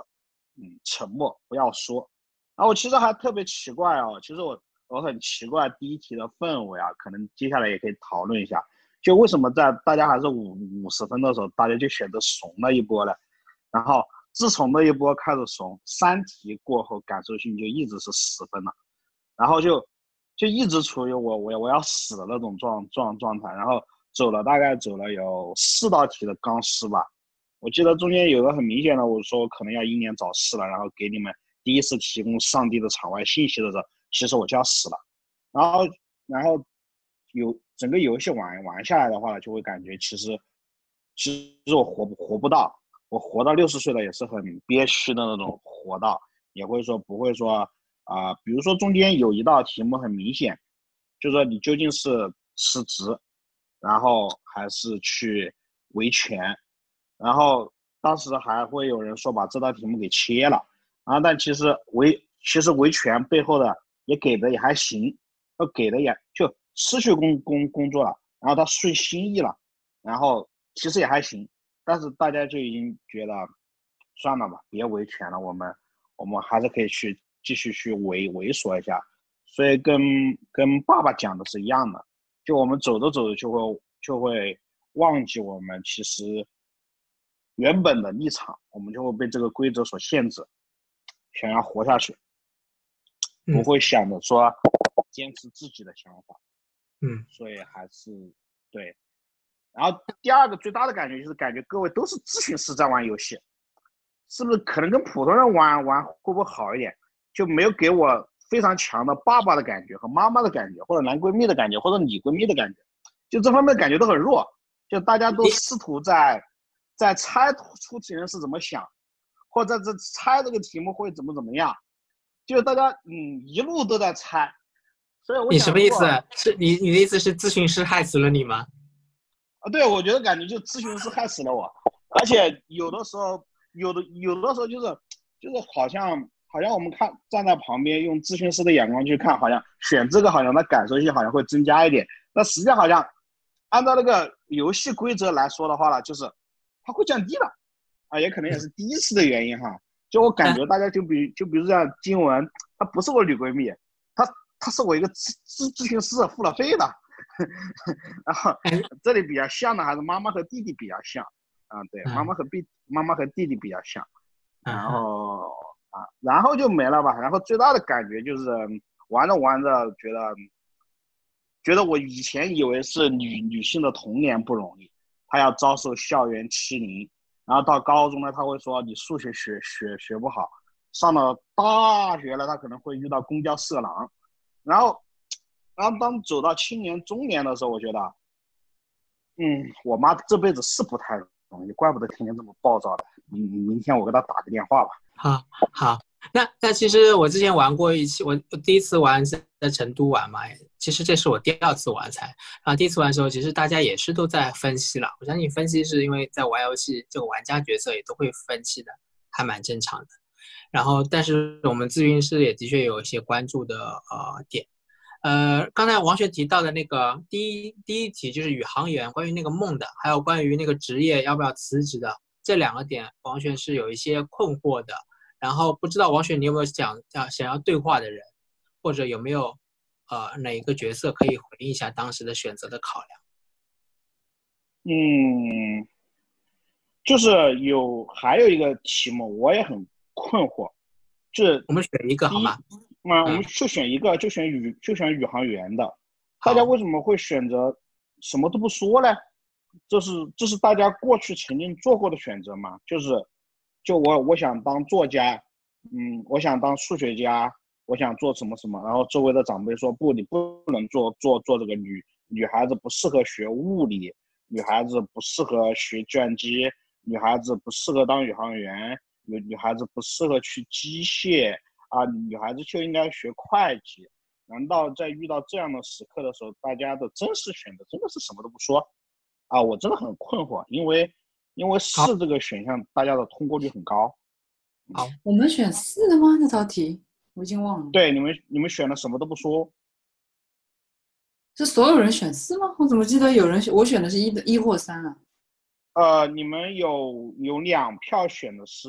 嗯，沉默，不要说。然后我其实还特别奇怪哦，其实我我很奇怪第一题的氛围啊，可能接下来也可以讨论一下，就为什么在大家还是五五十分的时候，大家就选择怂了一波呢？然后自从那一波开始怂，三题过后感受性就一直是十分了，然后就就一直处于我我我要死的那种状状状态，然后走了大概走了有四道题的钢丝吧。我记得中间有个很明显的，我说可能要英年早逝了，然后给你们第一次提供上帝的场外信息的时候，其实我就要死了。然后，然后有整个游戏玩玩下来的话，就会感觉其实，其实我活不活不到，我活到六十岁了也是很憋屈的那种活到，也会说不会说啊，比如说中间有一道题目很明显，就说你究竟是辞职，然后还是去维权。然后当时还会有人说把这道题目给切了，啊，但其实维其实维权背后的也给的也还行，要给的也就失去工工工作了，然后他顺心意了，然后其实也还行，但是大家就已经觉得算了吧，别维权了，我们我们还是可以去继续去猥猥琐一下，所以跟跟爸爸讲的是一样的，就我们走着走着就会就会忘记我们其实。原本的立场，我们就会被这个规则所限制，想要活下去，不会想着说坚持自己的想法，嗯，所以还是对。然后第二个最大的感觉就是感觉各位都是咨询师在玩游戏，是不是可能跟普通人玩玩会不会好一点？就没有给我非常强的爸爸的感觉和妈妈的感觉，或者男闺蜜的感觉，或者女闺蜜的感觉，就这方面感觉都很弱，就大家都试图在。在猜出题人是怎么想，或者这猜这个题目会怎么怎么样，就大家嗯一路都在猜，所以我你什么意思？是你你的意思是咨询师害死了你吗？啊，对，我觉得感觉就咨询师害死了我，而且有的时候有的有的时候就是就是好像好像我们看站在旁边用咨询师的眼光去看，好像选这个好像他感受性好像会增加一点，那实际上好像按照那个游戏规则来说的话呢，就是。它会降低的，啊，也可能也是第一次的原因哈。就我感觉大家就比就比如像金文，她不是我女闺蜜，她她是我一个咨咨咨询师，付了费的。然后这里比较像的还是妈妈和弟弟比较像，啊，对，妈妈和弟妈妈和弟弟比较像，然后啊，然后就没了吧。然后最大的感觉就是玩着玩着觉得，觉得我以前以为是女女性的童年不容易，他要遭受校园欺凌。然后到高中呢，他会说你数学学学学不好，上了大学了，他可能会遇到公交色狼，然后，然后当走到青年中年的时候，我觉得，嗯，我妈这辈子是不太容易，怪不得天天这么暴躁的。明明天我给她打个电话吧。好，好。那那其实我之前玩过一期，我我第一次玩是在成都玩嘛，其实这是我第二次玩才啊。第一次玩的时候，其实大家也是都在分析了。我相信分析是因为在玩游戏，这个玩家角色也都会分析的，还蛮正常的。然后，但是我们咨询师也的确有一些关注的呃点，呃，刚才王璇提到的那个第一第一题就是宇航员关于那个梦的，还有关于那个职业要不要辞职的这两个点，王璇是有一些困惑的。然后不知道王雪，你有没有想要想要对话的人，或者有没有呃哪一个角色可以回应一下当时的选择的考量？嗯，就是有还有一个题目我也很困惑，就是我们选一个好吗？啊，我们就选一个，就选宇就选宇航员的。大家为什么会选择什么都不说呢？这是这是大家过去曾经做过的选择吗？就是。就我我想当作家，嗯，我想当数学家，我想做什么什么，然后周围的长辈说不，你不能做做做这个女女孩子不适合学物理，女孩子不适合学计算机，女孩子不适合当宇航员，女女孩子不适合去机械啊，女孩子就应该学会计。难道在遇到这样的时刻的时候，大家的真实选择真的是什么都不说？啊，我真的很困惑，因为。因为四这个选项，大家的通过率很高。好，我们选四的吗？那道题我已经忘了。对，你们你们选了什么都不说。是所有人选四吗？我怎么记得有人选我选的是一的一或三啊？呃，你们有有两票选的是，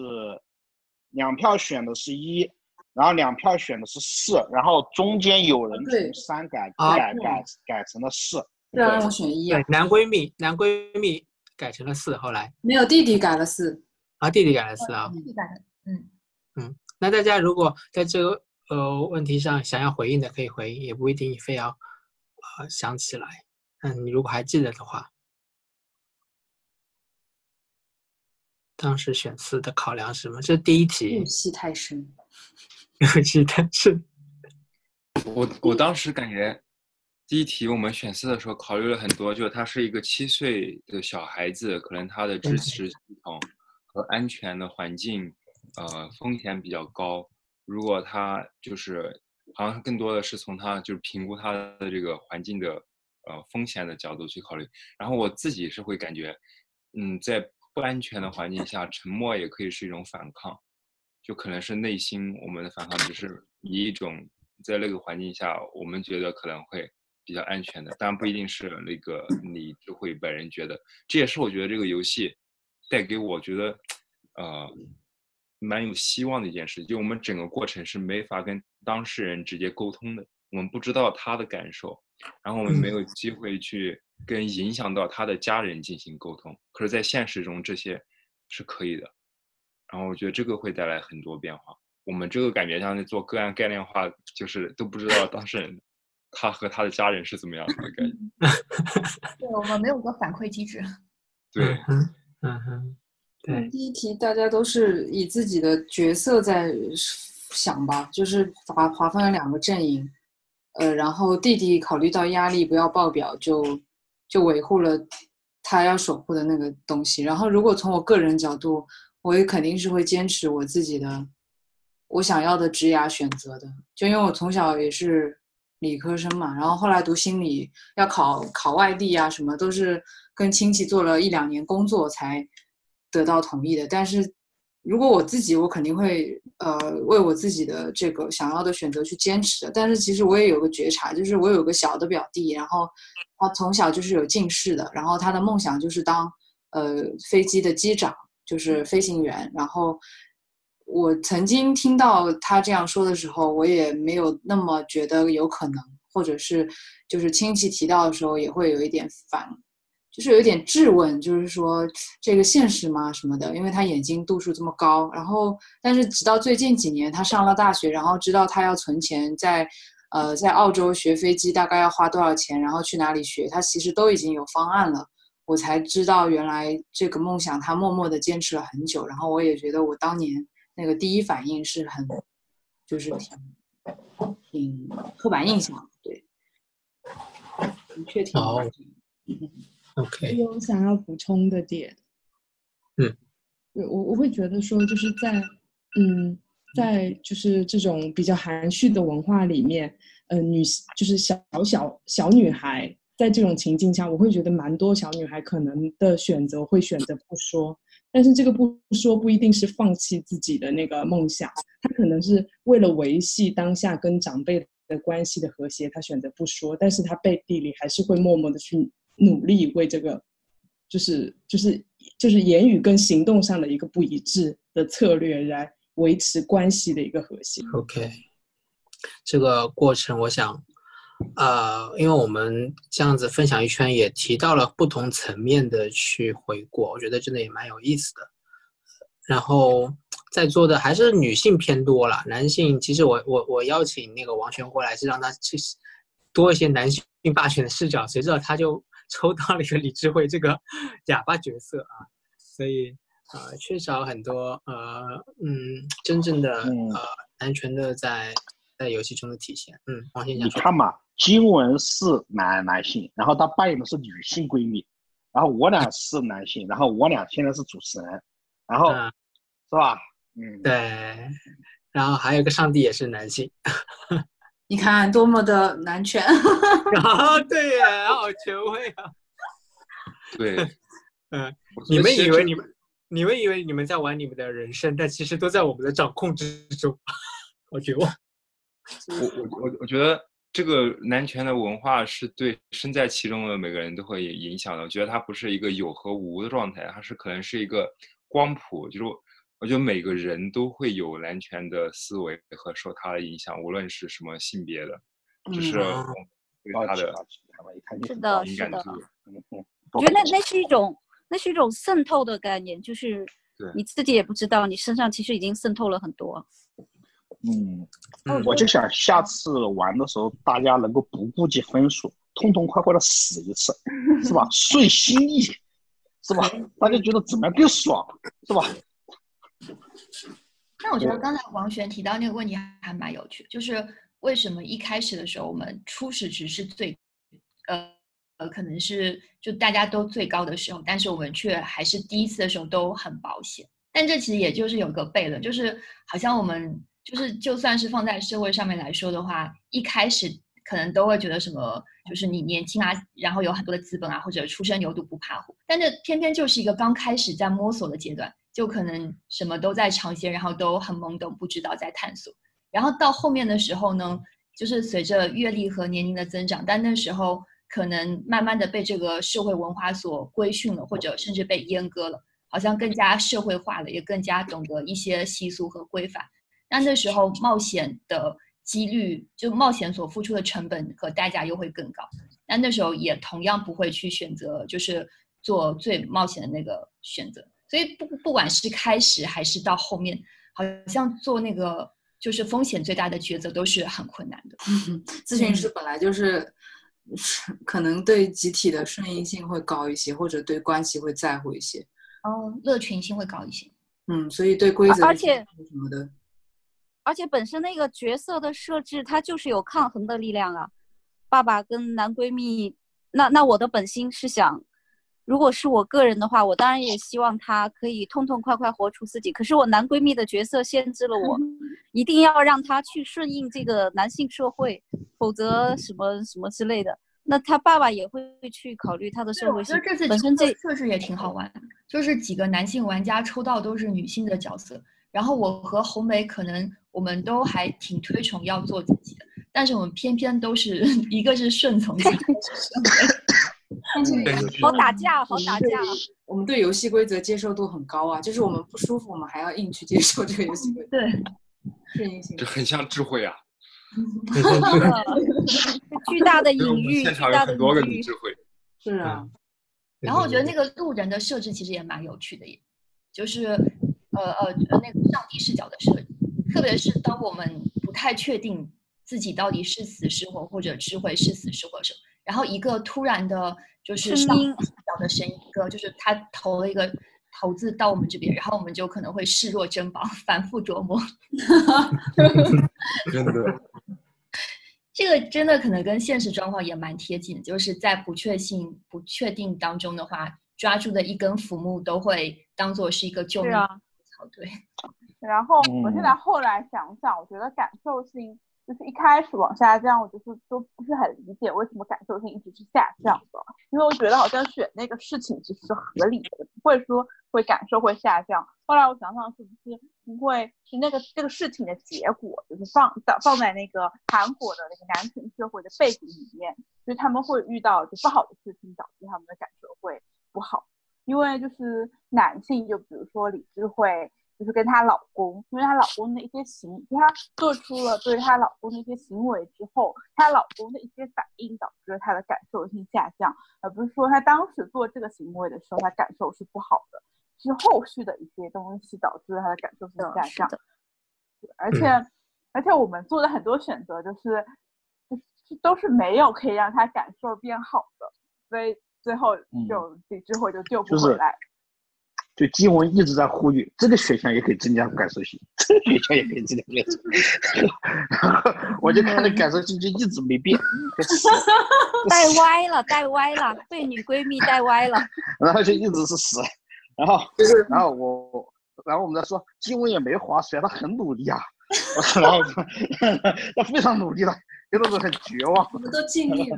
两票选的是一，然后两票选的是四，然后中间有人从三改改改改成了四。对啊，我选一。对，男闺蜜，男闺蜜。改成了四，后来。没有弟弟改了四。啊，弟弟改了四啊，弟弟改的，嗯。嗯，那大家如果在这个呃问题上想要回应的可以回应，也不一定非要呃想起来，嗯，你如果还记得的话，当时选四的考量是什么？这是第一题，入戏太深，入戏太深，我我当时感觉。第一题我们选四的时候考虑了很多，就是他是一个七岁的小孩子，可能他的支持系统和安全的环境，呃，风险比较高。如果他就是好像更多的是从他就是评估他的这个环境的呃风险的角度去考虑。然后我自己是会感觉，嗯，在不安全的环境下，沉默也可以是一种反抗，就可能是内心我们的反抗，只是以一种在那个环境下，我们觉得可能会。比较安全的，当然不一定是那个你就会本人觉得，这也是我觉得这个游戏带给我觉得呃蛮有希望的一件事。就我们整个过程是没法跟当事人直接沟通的，我们不知道他的感受，然后我们没有机会去跟影响到他的家人进行沟通。可是，在现实中这些是可以的，然后我觉得这个会带来很多变化。我们这个感觉像在做个案概念化，就是都不知道当事人。他和他的家人是怎么样的感觉？对我们没有个反馈机制。对，嗯哼，对。第一题大家都是以自己的角色在想吧，就是划划分了两个阵营，呃，然后弟弟考虑到压力不要爆表，就就维护了他要守护的那个东西。然后如果从我个人角度，我也肯定是会坚持我自己的我想要的职涯选择的，就因为我从小也是。理科生嘛，然后后来读心理，要考考外地啊，什么都是跟亲戚做了一两年工作才得到同意的。但是如果我自己，我肯定会呃为我自己的这个想要的选择去坚持的。但是其实我也有个觉察，就是我有个小的表弟，然后他从小就是有近视的，然后他的梦想就是当呃飞机的机长，就是飞行员。然后我曾经听到他这样说的时候，我也没有那么觉得有可能，或者是就是亲戚提到的时候也会有一点烦。就是有一点质问，就是说这个现实吗什么的？因为他眼睛度数这么高，然后但是直到最近几年，他上了大学，然后知道他要存钱，在呃在澳洲学飞机大概要花多少钱，然后去哪里学，他其实都已经有方案了。我才知道原来这个梦想他默默的坚持了很久，然后我也觉得我当年那个第一反应是很就是挺挺刻板印象，对，的确挺。好 OK，有想要补充的点，嗯，我我会觉得说，就是在嗯，在就是这种比较含蓄的文化里面，呃，女就是小小小女孩，在这种情境下，我会觉得蛮多小女孩可能的选择会选择不说，但是这个不说不一定是放弃自己的那个梦想，他可能是为了维系当下跟长辈的关系的和谐，他选择不说，但是他背地里还是会默默的去。努力为这个，就是就是就是言语跟行动上的一个不一致的策略来维持关系的一个和谐。OK，这个过程我想，呃，因为我们这样子分享一圈，也提到了不同层面的去回顾，我觉得真的也蛮有意思的。然后在座的还是女性偏多了，男性其实我我我邀请那个王璇过来是让他去多一些男性霸权的视角，谁知道他就。抽到了一个李智慧这个 哑巴角色啊，所以呃缺少很多呃嗯真正的呃男权的在在游戏中的体现。嗯，王先生，你看嘛，金文是男男性，然后他扮演的是女性闺蜜，然后我俩是男性，然后我俩现在是主持人，然后是吧？嗯，对，然后还有个上帝也是男性。你看多么的男权 啊！对呀，好权威啊！对，嗯，你们以为你们你们以为你们在玩你们的人生，但其实都在我们的掌控之中，好绝望。我我我我觉得这个男权的文化是对身在其中的每个人都会影响的。我觉得它不是一个有和无的状态，它是可能是一个光谱，就是。我觉得每个人都会有男权的思维和受他的影响，无论是什么性别的，就是对他的是的，是的。我觉得那那是一种，那是一种渗透的概念，就是你自己也不知道，你身上其实已经渗透了很多。嗯，我就想下次玩的时候，大家能够不顾及分数，痛痛快快的死一次，是吧？顺心意，是吧？大家觉得怎么样更爽，是吧？那我觉得刚才王璇提到那个问题还蛮有趣，就是为什么一开始的时候我们初始值是最，呃呃，可能是就大家都最高的时候，但是我们却还是第一次的时候都很保险。但这其实也就是有个悖论，就是好像我们就是就算是放在社会上面来说的话，一开始可能都会觉得什么，就是你年轻啊，然后有很多的资本啊，或者初生牛犊不怕虎，但这偏偏就是一个刚开始在摸索的阶段。就可能什么都在尝鲜，然后都很懵懂，不知道在探索。然后到后面的时候呢，就是随着阅历和年龄的增长，但那时候可能慢慢的被这个社会文化所规训了，或者甚至被阉割了，好像更加社会化了，也更加懂得一些习俗和规范。那那时候冒险的几率，就冒险所付出的成本和代价又会更高。那那时候也同样不会去选择，就是做最冒险的那个选择。所以不不管是开始还是到后面，好像做那个就是风险最大的抉择都是很困难的。咨询师本来就是 可能对集体的顺应性会高一些，或者对关系会在乎一些。哦，乐群性会高一些。嗯，所以对规则而且什么的，而且本身那个角色的设置，它就是有抗衡的力量啊。爸爸跟男闺蜜，那那我的本心是想。如果是我个人的话，我当然也希望他可以痛痛快快活出自己。可是我男闺蜜的角色限制了我，一定要让他去顺应这个男性社会，否则什么什么之类的。那他爸爸也会去考虑他的社会性。这次本身这设置也挺好玩，就是几个男性玩家抽到都是女性的角色，然后我和红梅可能我们都还挺推崇要做自己的，但是我们偏偏都是 一个是顺从型。好打架，好打架。我们对游戏规则接受度很高啊，就是我们不舒服，我们还要硬去接受这个游戏规则。对，适应性。这很像智慧啊！巨大的隐喻，巨现场有大的很多个隐喻。女智慧。是啊。然后我觉得那个路人的设置其实也蛮有趣的也，就是呃呃呃那个上帝视角的设置，特别是当我们不太确定自己到底是死是活，或者智慧是死是活的时候，然后一个突然的就是声音上帝视角的声音，一个就是他投了一个投资到我们这边，然后我们就可能会视若珍宝，反复琢磨。真的，这个真的可能跟现实状况也蛮贴近的，就是在不确信、不确定当中的话，抓住的一根浮木都会当做是一个救命草。对，然后我现在嗯后来想想，我觉得感受性就是一开始往下降，我就是都不是很理解为什么感受性一直是下降的，因为我觉得好像选那个事情其实是合理的，不会说会感受会下降。后来我想想，是不是因为是那个这个事情的结果，就是放放放在那个韩国的那个男权社会的背景里面，所以他们会遇到就不好的事情，导致他们的感受会不好。因为就是男性，就比如说理智慧，就是跟她老公，因为她老公的一些行，就她做出了对她老公的一些行为之后，她老公的一些反应导致了她的感受性下降，而不是说她当时做这个行为的时候，她感受是不好的，是后续的一些东西导致了她的感受性下降。而且、而且我们做的很多选择就是就是都是没有可以让她感受变好的，所以最后就李智慧就救不回来。就金文一直在呼吁，这个选项也可以增加感受性，这个选项也可以增加感受性。然后我就看那感受性就一直没变，带歪了，带歪了，被女闺蜜带歪了。然后就一直是死。然后，然后我，然后我们在说金文也没划水，他很努力啊。然后他非常努力了，就那种很绝望。我们都尽力了。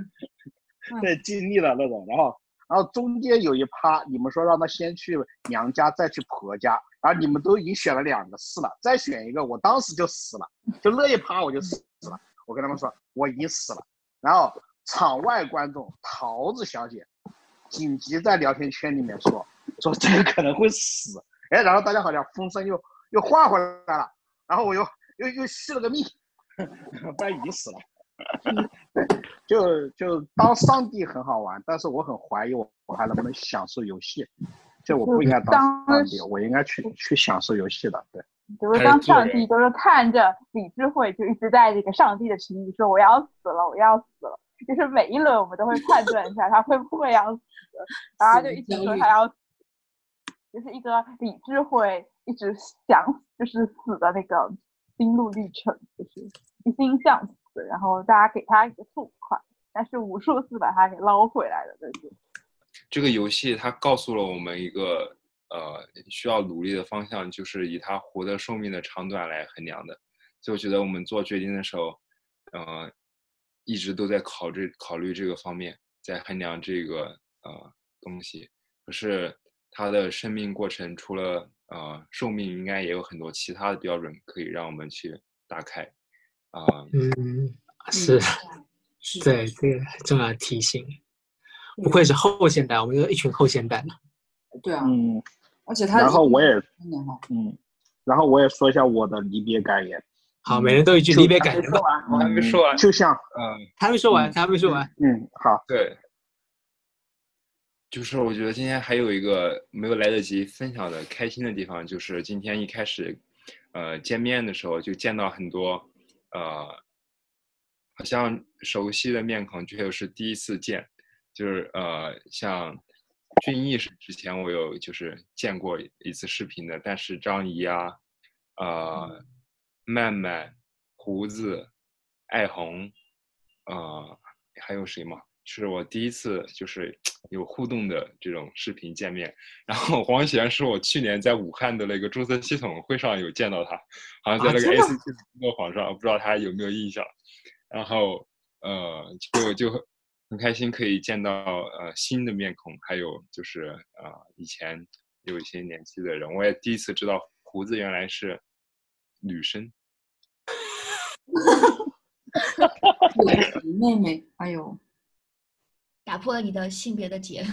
对，尽力了那种。然后，然后中间有一趴，你们说让他先去娘家，再去婆家，然后你们都已经选了两个死了，再选一个，我当时就死了，就那一趴我就死了。我跟他们说我已经死了。然后场外观众桃子小姐紧急在聊天圈里面说说这个可能会死，哎，然后大家好像风声又又换回来了，然后我又又又续了个命，不然已经死了。就就当上帝很好玩，但是我很怀疑我我还能不能享受游戏。就我不应该当上帝，我应该去去享受游戏的。对，就是当上帝就是看着李智慧就一直在这个上帝的群里说我要死了，我要死了。就是每一轮我们都会判断一下他会不会要死，然后就一直说他要死，就是一个李智慧一直想就是死的那个心路历程，就是一心向死，然后大家给他一个痛快，但是无数次把他给捞回来的那种。这个游戏它告诉了我们一个呃需要努力的方向，就是以它活的寿命的长短来衡量的。所以我觉得我们做决定的时候，呃，一直都在考虑考虑这个方面，在衡量这个呃东西。可是它的生命过程除了呃寿命，应该也有很多其他的标准可以让我们去打开。啊、嗯，是，对，这个很重要的提醒。不愧是后现代，我们有一群后现代呢。对啊，嗯，而且他然后我也嗯，然后我也说一下我的离别感言。好，每人都一句离别感言吧。我还没说完，就像嗯，他还没说完，他还没说完。嗯，好，对，就是我觉得今天还有一个没有来得及分享的开心的地方，就是今天一开始，呃，见面的时候就见到很多，呃，好像熟悉的面孔，却又是第一次见，就是呃，像俊逸是之前我有就是见过一次视频的，但是张怡啊，呃，曼曼、胡子、艾红，呃，还有谁吗？是我第一次就是有互动的这种视频见面。然后黄贤是我去年在武汉的那个注册系统会上有见到他，好像在那个啊真的 ACT 的工作坊上，我不知道他有没有印象。然后呃，就就很很开心可以见到呃新的面孔，还有就是呃以前有一些年纪的人，我也第一次知道胡子原来是女生。妹妹，哎呦，打破了你的性别的结。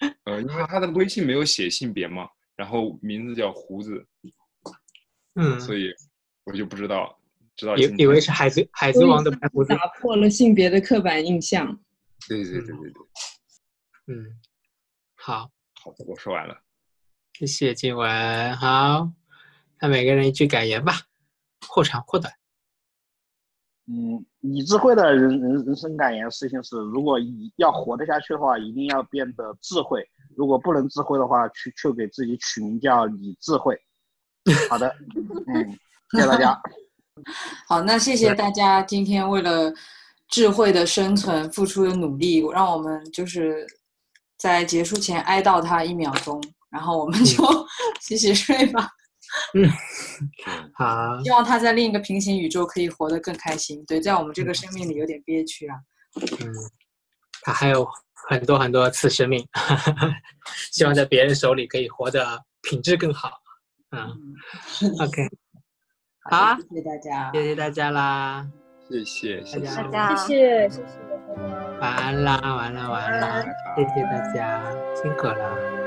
呃，因为他的微信没有写性别嘛，然后名字叫胡子，嗯，所以我就不知道，知道以以为是海贼海贼王的白胡子。打破了性别的刻板印象。对对对对对，嗯，好，好的，我说完了。谢谢静雯。好，那每个人一句感言吧，或长或短。嗯，李智慧的人人人生感言事情是：如果一要活得下去的话，一定要变得智慧；如果不能智慧的话，去就给自己取名叫李智慧。好的，嗯，谢谢大家。好，那谢谢大家今天为了智慧的生存付出的努力，让我们就是在结束前哀悼他一秒钟，然后我们就 洗洗睡吧。嗯，好，希望他在另一个平行宇宙可以活得更开心。对，在我们这个生命里有点憋屈啊。嗯，他还有很多很多次生命，希望在别人手里可以活得品质更好。嗯，OK，好啊，谢谢大家，谢谢大家啦，谢谢，谢谢。大家，谢谢谢谢，晚安啦，晚安啦，晚安啦，谢谢大家，辛苦了。